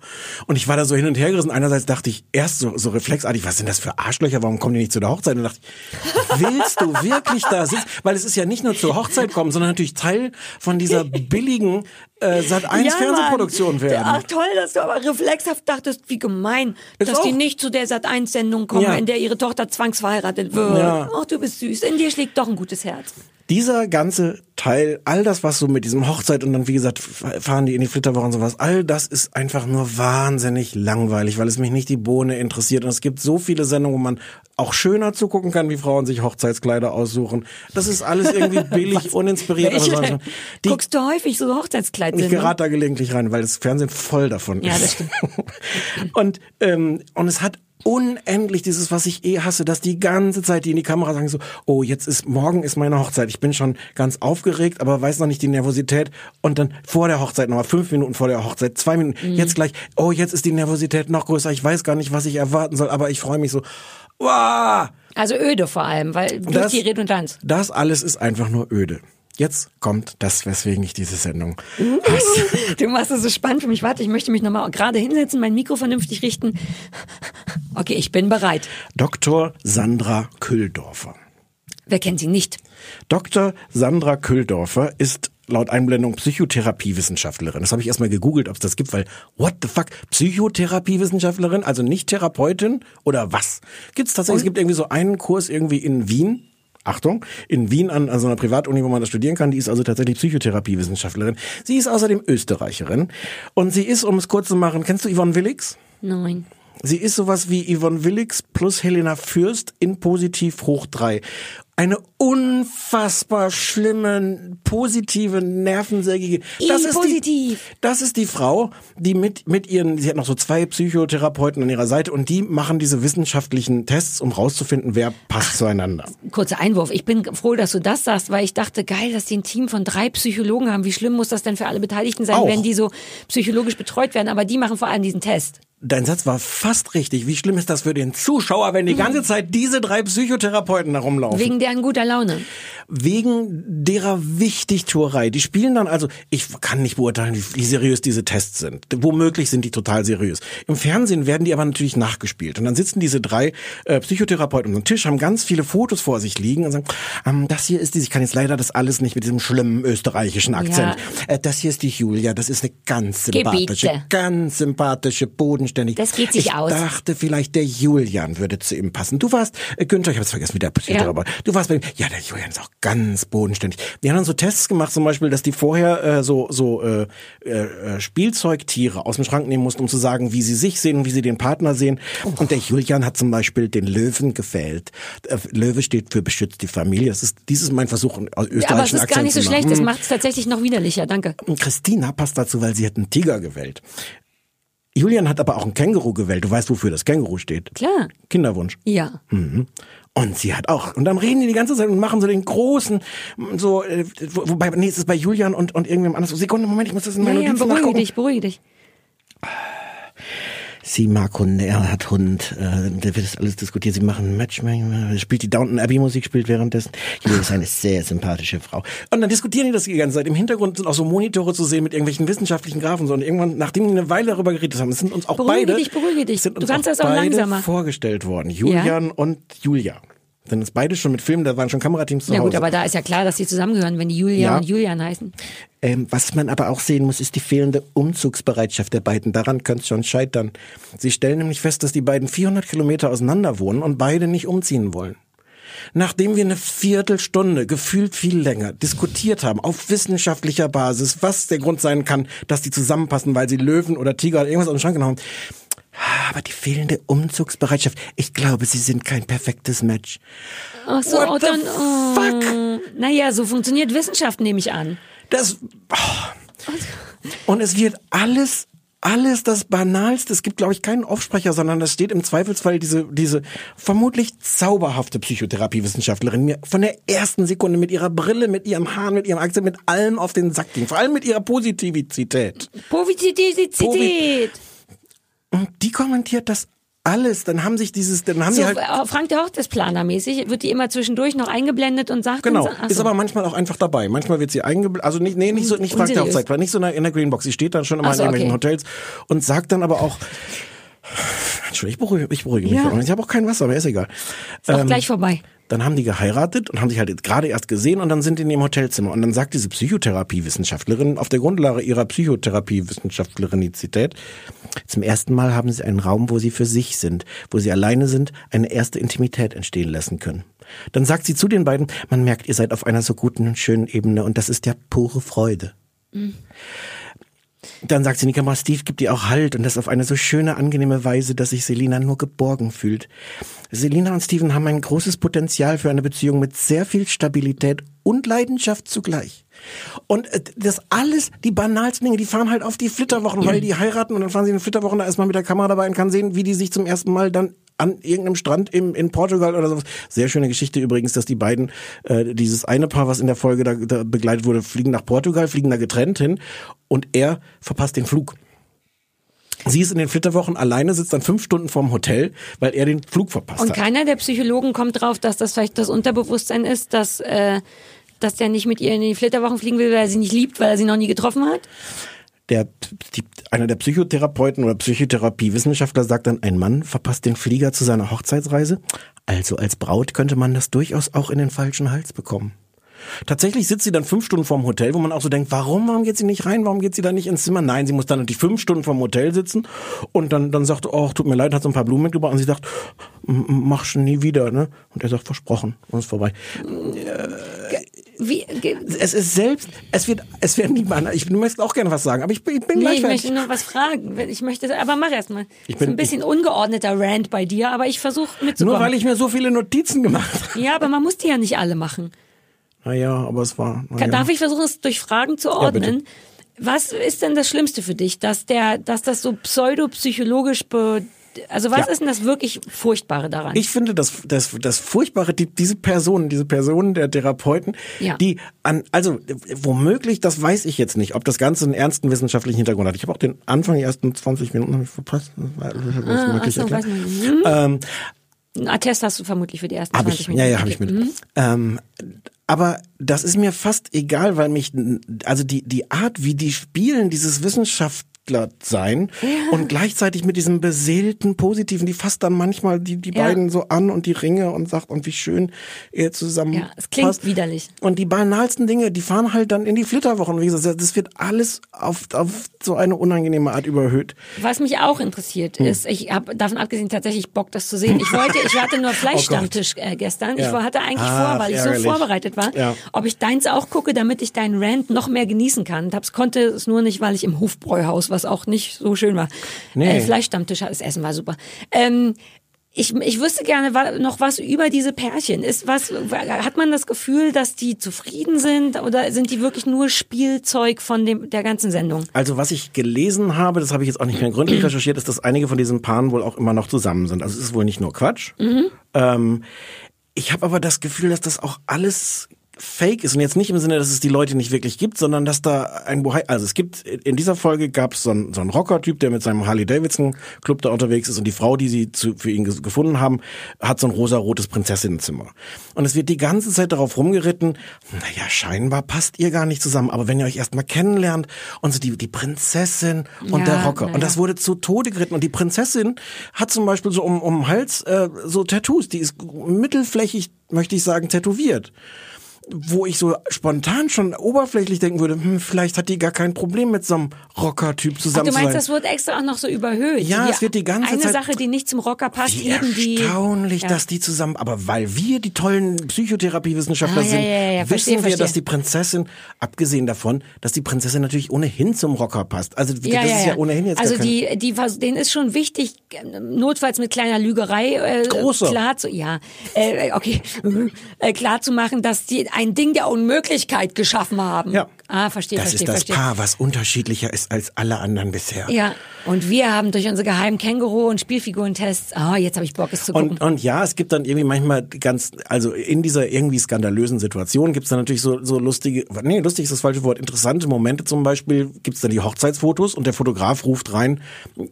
Und ich war da so hin und her gerissen. Einerseits dachte ich erst so, so reflexartig, was sind das für Arschlöcher, warum kommen die nicht zu der Hochzeit? Und dachte ich, willst du wirklich da sitzen? Weil es ist ja nicht nur zur Hochzeit kommen, sondern natürlich Teil von dieser billigen äh, Sat 1 Ja, Fernsehproduktion Mann. werden. Ach toll, dass du aber reflexhaft dachtest, wie gemein, Ist dass die nicht zu der Sat1-Sendung kommen, Ja. in der ihre Tochter zwangsverheiratet wird. Ja. Ach, du bist süß. In dir schlägt doch ein gutes Herz. Dieser ganze Teil, all das, was so mit diesem Hochzeit und dann, wie gesagt, fahren die in die Flitterwochen und sowas, all das ist einfach nur wahnsinnig langweilig, weil es mich nicht die Bohne interessiert. Und es gibt so viele Sendungen, wo man auch schöner zugucken kann, wie Frauen sich Hochzeitskleider aussuchen. Das ist alles irgendwie billig, uninspiriert. Welche? Die, Guckst du häufig so Hochzeitskleid ich gerate da gelegentlich rein, weil das Fernsehen voll davon Ja, ist. das stimmt. und, ähm, und es hat unendlich dieses, was ich eh hasse, dass die ganze Zeit die in die Kamera sagen so, oh, jetzt ist, morgen ist meine Hochzeit. Ich bin schon ganz aufgeregt, aber weiß noch nicht die Nervosität. Und dann vor der Hochzeit nochmal fünf Minuten vor der Hochzeit, zwei Minuten, Mhm. jetzt gleich, oh, jetzt ist die Nervosität noch größer. Ich weiß gar nicht, was ich erwarten soll, aber ich freue mich so. Wow! Also öde vor allem, weil durch Das- die Redundanz. Das alles ist einfach nur öde. Jetzt kommt das, weswegen ich diese Sendung Du machst es so spannend für mich. Warte, ich möchte mich nochmal gerade hinsetzen, mein Mikro vernünftig richten. Okay, ich bin bereit. Dr. Sandra Külldorfer. Wer kennt sie nicht? Dr. Sandra Külldorfer ist laut Einblendung Psychotherapiewissenschaftlerin. Das habe ich erstmal gegoogelt, ob es das gibt, weil what the fuck? Psychotherapiewissenschaftlerin, also nicht Therapeutin oder was? Gibt's tatsächlich, es gibt irgendwie so einen Kurs irgendwie in Wien. Achtung, in Wien an, an so einer Privatuni, wo man das studieren kann, die ist also tatsächlich Psychotherapiewissenschaftlerin. Sie ist außerdem Österreicherin und sie ist, um es kurz zu machen, kennst du Yvonne Willix? Nein. Sie ist sowas wie Yvonne Willix plus Helena Fürst in positiv hoch drei. Eine unfassbar schlimme, positive, nervensägige. Das I, ist positiv. Die, das ist die Frau, die mit, mit ihren, sie hat noch so zwei Psychotherapeuten an ihrer Seite und die machen diese wissenschaftlichen Tests, um rauszufinden, wer passt zueinander. Kurzer Einwurf. Ich bin froh, dass du das sagst, weil ich dachte, geil, dass die ein Team von drei Psychologen haben. Wie schlimm muss das denn für alle Beteiligten sein, Auch. wenn die so psychologisch betreut werden? Aber die machen vor allem diesen Test. Dein Satz war fast richtig. Wie schlimm ist das für den Zuschauer, wenn die ganze Zeit diese drei Psychotherapeuten da rumlaufen? Wegen deren guter Laune. wegen derer Wichtigtuerei. Die spielen dann also, ich kann nicht beurteilen, wie, seriös diese Tests sind. Womöglich sind die total seriös. Im Fernsehen werden die aber natürlich nachgespielt. Und dann sitzen diese drei äh, Psychotherapeuten am Tisch, haben ganz viele Fotos vor sich liegen und sagen, ähm, das hier ist die, ich kann jetzt leider das alles nicht mit diesem schlimmen österreichischen Akzent. Äh, das hier ist die Julia, das ist eine ganz sympathische, Gebiete. ganz sympathische, bodenständige. Das geht sich ich aus. dachte, vielleicht der Julian würde zu ihm passen. Du warst, äh, Günther, ich habe es vergessen, wie der Psychotherapeut. Du warst bei ihm. Ja, der Julian ist auch ganz bodenständig. Wir haben dann so Tests gemacht, zum Beispiel, dass die vorher äh, so so äh, äh, Spielzeugtiere aus dem Schrank nehmen mussten, um zu sagen, wie sie sich sehen und wie sie den Partner sehen. Und der Julian hat zum Beispiel den Löwen gefällt. Äh, Löwe steht für beschützt die Familie. Das ist dieses ist mein Versuch, einen Ja, aber es österreichischen ist Akzent gar nicht so schlecht. Das Hm. macht es tatsächlich noch widerlicher. Danke. Und Christina passt dazu, weil sie hat einen Tiger gewählt. Julian hat aber auch ein Känguru gewählt. Du weißt, wofür das Känguru steht. Klar. Kinderwunsch. Ja. Mhm. Und sie hat auch. Und dann reden die die ganze Zeit und machen so den großen, so, äh, wo- wobei, nee, es ist bei Julian und, und irgendwem anders. Sekunde, Moment, ich muss das in Ja, meine ja, Notizen beruhige nachgucken. dich, beruhige dich. Sie mag Hunde, er hat Hund, äh, da wird das alles diskutiert. Sie machen Matchmaking, spielt die Downton Abbey Musik, spielt währenddessen. Julia ist eine sehr sympathische Frau. Und dann diskutieren die das die ganze Zeit. Im Hintergrund sind auch so Monitore zu sehen mit irgendwelchen wissenschaftlichen Graphen. So. Und irgendwann, nachdem die eine Weile darüber geredet haben, es sind uns auch Beruhige beide, dich, beruhige dich. sind Du kannst das auch langsamer. vorgestellt worden. Julian und Julia. Sind es beide schon mit Filmen, da waren schon Kamerateams zu Ja Hause. gut, aber da ist ja klar, dass die zusammengehören, wenn die Julia Ja. und Julian heißen. Ähm, was man aber auch sehen muss, ist die fehlende Umzugsbereitschaft der beiden. Daran könnte es schon scheitern. Sie stellen nämlich fest, dass die beiden 400 Kilometer auseinander wohnen und beide nicht umziehen wollen. Nachdem wir eine Viertelstunde, gefühlt viel länger, diskutiert haben, auf wissenschaftlicher Basis, was der Grund sein kann, dass die zusammenpassen, weil sie Löwen oder Tiger oder irgendwas aus dem Schrank genommen haben. Aber die fehlende Umzugsbereitschaft. Ich glaube, sie sind kein perfektes Match. Ach so, What oh, the dann, oh. Naja, so funktioniert Wissenschaft, nehme ich an. Das. Oh. Und es wird alles, alles das Banalste. Es gibt, glaube ich, keinen Aufsprecher, sondern es steht im Zweifelsfall diese, diese vermutlich zauberhafte Psychotherapiewissenschaftlerin mir von der ersten Sekunde mit ihrer Brille, mit ihrem Haaren, mit ihrem Akzent, mit allem auf den Sack ging. Vor allem mit ihrer Positivität. Positivität. Und die kommentiert das alles. Dann haben sich dieses, dann haben So, die halt. äh, Frank der Hochzeitsplaner mäßig wird die immer zwischendurch noch eingeblendet und sagt Genau, dann so, ist aber manchmal auch einfach dabei. Manchmal wird sie eingeblendet, also nicht, nee, nicht so, nicht Frank der Unseriös. Hochzeit, weil nicht so in der, in der Greenbox. Sie steht dann schon immer so, in irgendwelchen okay. Hotels und sagt dann aber auch, Entschuldigung, ich beruhige, ich beruhige mich. Ja. Ich habe auch kein Wasser, aber ist egal. ist auch Ähm, gleich vorbei. Dann haben die geheiratet und haben sich halt gerade erst gesehen und dann sind die in ihrem Hotelzimmer. Und dann sagt diese Psychotherapiewissenschaftlerin auf der Grundlage ihrer Psychotherapiewissenschaftlerinizität, zum ersten Mal haben sie einen Raum, wo sie für sich sind, wo sie alleine sind, eine erste Intimität entstehen lassen können. Dann sagt sie zu den beiden, man merkt, ihr seid auf einer so guten und schönen Ebene und das ist ja pure Freude. Dann sagt sie in die Kamera, Steve gibt ihr auch Halt und das auf eine so schöne, angenehme Weise, dass sich Selina nur geborgen fühlt. Selina und Steven haben ein großes Potenzial für eine Beziehung mit sehr viel Stabilität und Leidenschaft zugleich. Und äh, das alles, die banalsten Dinge, die fahren halt auf die Flitterwochen, weil die heiraten und dann fahren sie in den Flitterwochen, da ist man mit der Kamera dabei und kann sehen, wie die sich zum ersten Mal dann an irgendeinem Strand im, in Portugal oder sowas. Sehr schöne Geschichte übrigens, dass die beiden, äh, dieses eine Paar, was in der Folge da, da begleitet wurde, fliegen nach Portugal, fliegen da getrennt hin und er verpasst den Flug. Sie ist in den Flitterwochen alleine, sitzt dann fünf Stunden vorm Hotel, weil er den Flug verpasst Und hat. keiner der Psychologen kommt drauf, dass das vielleicht das Unterbewusstsein ist, dass, äh, dass der nicht mit ihr in die Flitterwochen fliegen will, weil er sie nicht liebt, weil er sie noch nie getroffen hat. Der, die, einer der Psychotherapeuten oder Psychotherapiewissenschaftler sagt dann, ein Mann verpasst den Flieger zu seiner Hochzeitsreise. Also als Braut könnte man das durchaus auch in den falschen Hals bekommen. Tatsächlich sitzt sie dann fünf Stunden vorm Hotel, wo man auch so denkt, warum, warum geht sie nicht rein, warum geht sie da nicht ins Zimmer? Nein, sie muss dann natürlich fünf Stunden vorm Hotel sitzen und dann, dann sagt, oh, tut mir leid, hat so ein paar Blumen mitgebracht und sie sagt, "M- mach schon nie wieder, ne? Und er sagt, versprochen, und ist vorbei. Wie, Es ist selbst, es wird, es werden die Banner, ich möchte auch gerne was sagen, aber ich, bin- ich bin Nee, gleich ich möchte noch was fragen. Ich möchte, aber mach erst mal. Ich ist bin- ein bisschen ungeordneter Rant bei dir, aber ich versuche mitzukommen. Nur weil ich mir so viele Notizen gemacht habe. ja, aber man muss die ja nicht alle machen. Naja, aber es war. Ja. Darf ich versuchen, es durch Fragen zu ordnen? Was ist denn das Schlimmste für dich, dass der, dass das so pseudopsychologisch be, also was Ja. ist denn das wirklich Furchtbare daran? Ich finde das, das, das Furchtbare, die, diese Personen, diese Personen der Therapeuten, Ja. die an, also womöglich, das weiß ich jetzt nicht, ob das Ganze einen ernsten wissenschaftlichen Hintergrund hat. Ich habe auch den Anfang, die ersten 20 Minuten habe ich verpasst. Das Ah, ach so, weiß nicht. Hm? Ähm, Ein Attest hast du vermutlich für die ersten Hab 20 ich, Minuten. ja, ja, habe ich mit. Mhm. Ähm, aber das ist mir fast egal, weil mich, also die, die Art, wie die spielen, dieses Wissenschaftler sein und gleichzeitig mit diesem beseelten Positiven, die fasst dann manchmal die, die Ja. beiden so an und die Ringe und sagt, und wie schön ihr zusammen Ja, es klingt passt. widerlich. Und die banalsten Dinge, die fahren halt dann in die Flitterwochen. Wie gesagt, das wird alles auf, auf so eine unangenehme Art überhöht. Was mich auch interessiert Hm. ist, ich habe davon abgesehen tatsächlich Bock, das zu sehen. Ich wollte, ich hatte nur Fleischstammtisch äh, gestern. Ich Oh Ja. war, hatte eigentlich Ach, vor, weil ich ärgerlich. so vorbereitet war, Ja. ob ich deins auch gucke, damit ich deinen Rant noch mehr genießen kann. Hab's konnte es nur nicht, weil ich im Hofbräuhaus, was auch nicht so schön war. Nee. Äh, Fleischstammtisch, das Essen war super. Ähm, ich, ich wüsste gerne noch was über diese Pärchen. Ist was, hat man das Gefühl, dass die zufrieden sind oder sind die wirklich nur Spielzeug von dem, der ganzen Sendung? Also was ich gelesen habe, das habe ich jetzt auch nicht mehr gründlich recherchiert, ist, dass einige von diesen Paaren wohl auch immer noch zusammen sind. Also es ist wohl nicht nur Quatsch. Ähm, ich habe aber das Gefühl, dass das auch alles fake ist und jetzt nicht im Sinne, dass es die Leute nicht wirklich gibt, sondern dass da ein Bohai, also es gibt in dieser Folge gab es so einen, so einen Rocker-Typ, der mit seinem Harley Davidson Club da unterwegs ist und die Frau, die sie zu, für ihn gefunden haben, hat so ein rosa-rotes Prinzessinnenzimmer. Und es wird die ganze Zeit darauf rumgeritten, naja, scheinbar passt ihr gar nicht zusammen, aber wenn ihr euch erstmal kennenlernt und so die, die Prinzessin und Ja, der Rocker naja. und das wurde zu Tode geritten und die Prinzessin hat zum Beispiel so um, um den Hals äh, so Tattoos, die ist mittelflächig, möchte ich sagen, tätowiert wo ich so spontan schon oberflächlich denken würde, hm, vielleicht hat die gar kein Problem mit so einem Rocker-Typ Ach, zusammen du zu meinst, das wird extra auch noch so überhöht? Ja, es wird die ganze eine Zeit- Sache, die nicht zum Rocker passt, Wie eben die... erstaunlich, Ja. dass die zusammen, aber weil wir die tollen Psychotherapiewissenschaftler Ah, sind, ja, ja, wissen verstehe, wir, verstehe. dass die Prinzessin, abgesehen davon, dass die Prinzessin natürlich ohnehin zum Rocker passt. Also das ist ja ohnehin jetzt also die, die, denen ist schon wichtig, notfalls mit kleiner Lügerei äh, Große. klar zu, ja, äh, okay, äh, klar zu machen, dass die ein Ding der Unmöglichkeit geschaffen haben. Ja. Ah, verstehe, das verstehe, ist das verstehe. Paar, was unterschiedlicher ist als alle anderen bisher. Ja, und wir haben durch unsere geheimen Känguru- und Spielfigurentests, ah, jetzt habe ich Bock, es zu gucken. Und, und ja, es gibt dann irgendwie manchmal ganz, also in dieser irgendwie skandalösen Situation gibt's dann natürlich so, so lustige, nee, lustig ist das falsche Wort, interessante Momente zum Beispiel, gibt's dann die Hochzeitsfotos und der Fotograf ruft rein,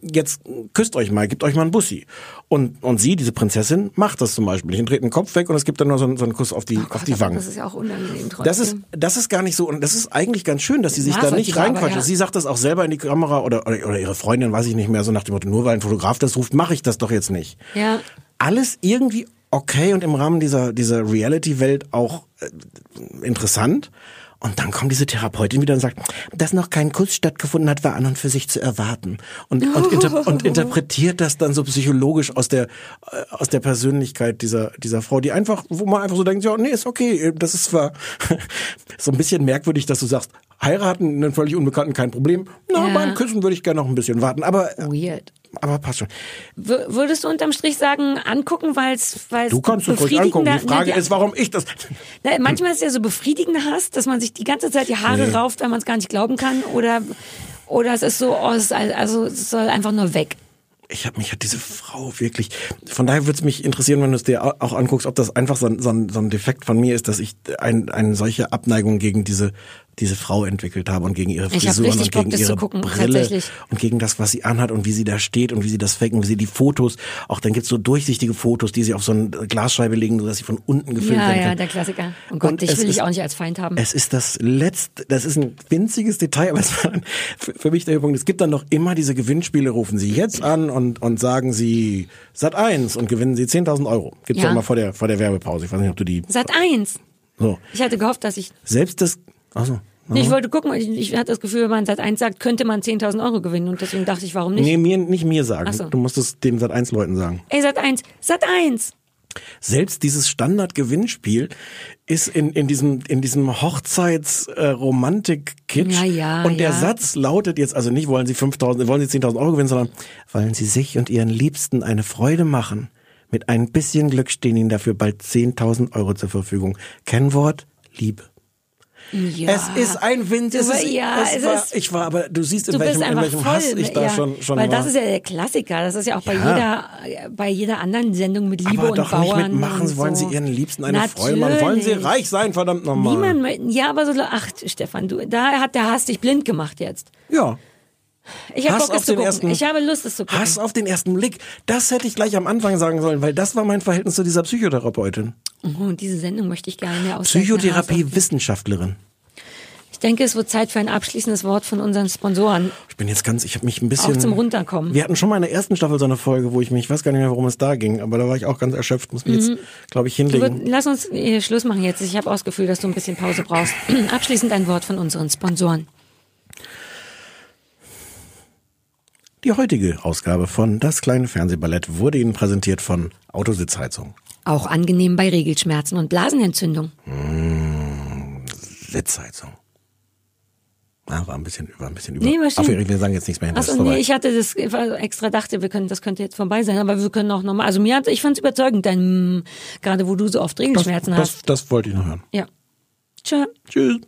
jetzt küsst euch mal, gebt euch mal einen Bussi. Und, und sie, diese Prinzessin, macht das zum Beispiel. Ich dreht den Kopf weg und es gibt dann nur so, einen- so einen Kuss auf die, auf die Oh Gott, Wangen. Das ist ja auch unangenehm trotzdem. Das ist, das ist gar nicht so, und das ist eigentlich ganz schön, dass sie sich da nicht reinquatschen. ja. Sie sagt das auch selber in die Kamera oder, oder, oder ihre Freundin, weiß ich nicht mehr, so nach dem Motto, nur weil ein Fotograf das ruft, mache ich das doch jetzt nicht. Ja. Alles irgendwie okay und im Rahmen dieser, dieser Reality-Welt auch äh, interessant. Und dann kommt diese Therapeutin wieder und sagt, dass noch kein Kuss stattgefunden hat, war an und für sich zu erwarten. Und, und, inter und interpretiert das dann so psychologisch aus der, äh, aus der Persönlichkeit dieser, dieser Frau, die einfach, wo man einfach so denkt, ja, nee, ist okay, das ist zwar so ein bisschen merkwürdig, dass du sagst, heiraten, einen völlig Unbekannten, kein Problem. Na, Ja. beim Küssen würde ich gerne noch ein bisschen warten, aber, Weird. aber passt schon. W würdest du unterm Strich sagen, angucken, weil es Du kannst es ruhig angucken. Die Frage ist, warum ich das... Na, manchmal ist es ja so befriedigender Hass, dass man sich die ganze Zeit die Haare Nee. rauft, weil man es gar nicht glauben kann. Oder, oder es ist so, oh, es also es soll einfach nur weg. ich habe mich hat diese Frau wirklich. Von daher würde es mich interessieren, wenn du es dir au- auch anguckst, ob das einfach so ein, so ein, so ein Defekt von mir ist, dass ich ein, eine solche Abneigung gegen diese diese Frau entwickelt habe und gegen ihre Frisuren und Bock, gegen zu ihre gucken, Brille und gegen das, was sie anhat und wie sie da steht und wie sie das faken, wie sie die Fotos, auch dann gibt's so durchsichtige Fotos, die sie auf so eine Glasscheibe legen, sodass sie von unten gefilmt Ja, werden ja, kann. der Klassiker. Oh Gott, Und dich es will ist- ich auch nicht als Feind haben. Es ist das letzte, das ist ein winziges Detail, aber es war für, mich der Punkt. Es gibt dann noch immer diese Gewinnspiele, rufen Sie jetzt an und, und sagen Sie Sat 1 und gewinnen Sie 10.000 Euro. Gibt's Ja. ja immer vor der, vor der Werbepause. Ich weiß nicht, ob du die, Sat eins. So. Ich hatte gehofft, dass ich. Selbst das, also, Nee, ich wollte gucken, ich, ich hatte das Gefühl, wenn man seit 1 sagt, könnte man 10.000 Euro gewinnen. Und deswegen dachte ich, warum nicht? nee, mir, nicht mir sagen. So. Du musst es dem Sat 1 Leuten sagen. Ey, Sat 1, Sat 1. Selbst dieses Standard-Gewinnspiel ist in, in diesem, in diesem Hochzeits-Romantik-Kitsch. Ja, ja, und der ja. Satz lautet jetzt also nicht, wollen Sie 5.000, wollen Sie 10.000 Euro gewinnen, sondern wollen Sie sich und Ihren Liebsten eine Freude machen. Mit ein bisschen Glück stehen Ihnen dafür bald 10.000 Euro zur Verfügung. Kennwort, Liebe. Ja. Es ist ein Wind. Es ist, ja, es es war, ist- ich war, aber du siehst, in Du welchem, in welchem. Hass ich da ja, schon, schon Weil war. das ist ja der Klassiker. Das ist ja auch bei jeder, bei jeder anderen Sendung mit Liebe aber und doch Bauern. nicht mitmachen, und wollen so. Sie Ihren Liebsten eine Freude machen. Wollen Sie Natürlich. reich sein, verdammt nochmal. Niemand, ja, aber so, ach, Stefan, du, da hat der Hass dich blind gemacht jetzt. Ja. Ich habe Hass Bock, auf zu den gucken. ersten- Ich habe Lust, es zu gucken. Hass auf den ersten Blick. Das hätte ich gleich am Anfang sagen sollen, weil das war mein Verhältnis zu dieser Psychotherapeutin. Oh, und diese Sendung möchte ich gerne mehr. Psychotherapie-Wissenschaftlerin. Ich denke, es wird Zeit für ein abschließendes Wort von unseren Sponsoren. Ich bin jetzt ganz, ich habe mich ein bisschen. Auch zum Runterkommen. Wir hatten schon mal in der ersten Staffel so eine Folge, wo ich mich, ich weiß gar nicht mehr, worum es da ging, aber da war ich auch ganz erschöpft, muss mich jetzt, glaube ich, hinlegen. würd- Lass uns äh, Schluss machen jetzt. Ich habe auch das Gefühl, dass du ein bisschen Pause brauchst. Abschließend ein Wort von unseren Sponsoren. Die heutige Ausgabe von Das kleine Fernsehballett wurde Ihnen präsentiert von Autositzheizung. Auch angenehm bei Regelschmerzen und Blasenentzündung. Sitzheizung. Ah, war ein bisschen, war ein bisschen über. Nee. Ach, wir, sagen jetzt nichts mehr das Achso, nee, vorbei. ich hatte das extra dachte, wir können, das könnte jetzt vorbei sein, aber wir können auch nochmal. Also mir hat, ich fand es überzeugend, dein, mm, gerade wo du so oft das, Regelschmerzen das, hast. das wollte ich noch hören. Ja. Tschö. Tschüss.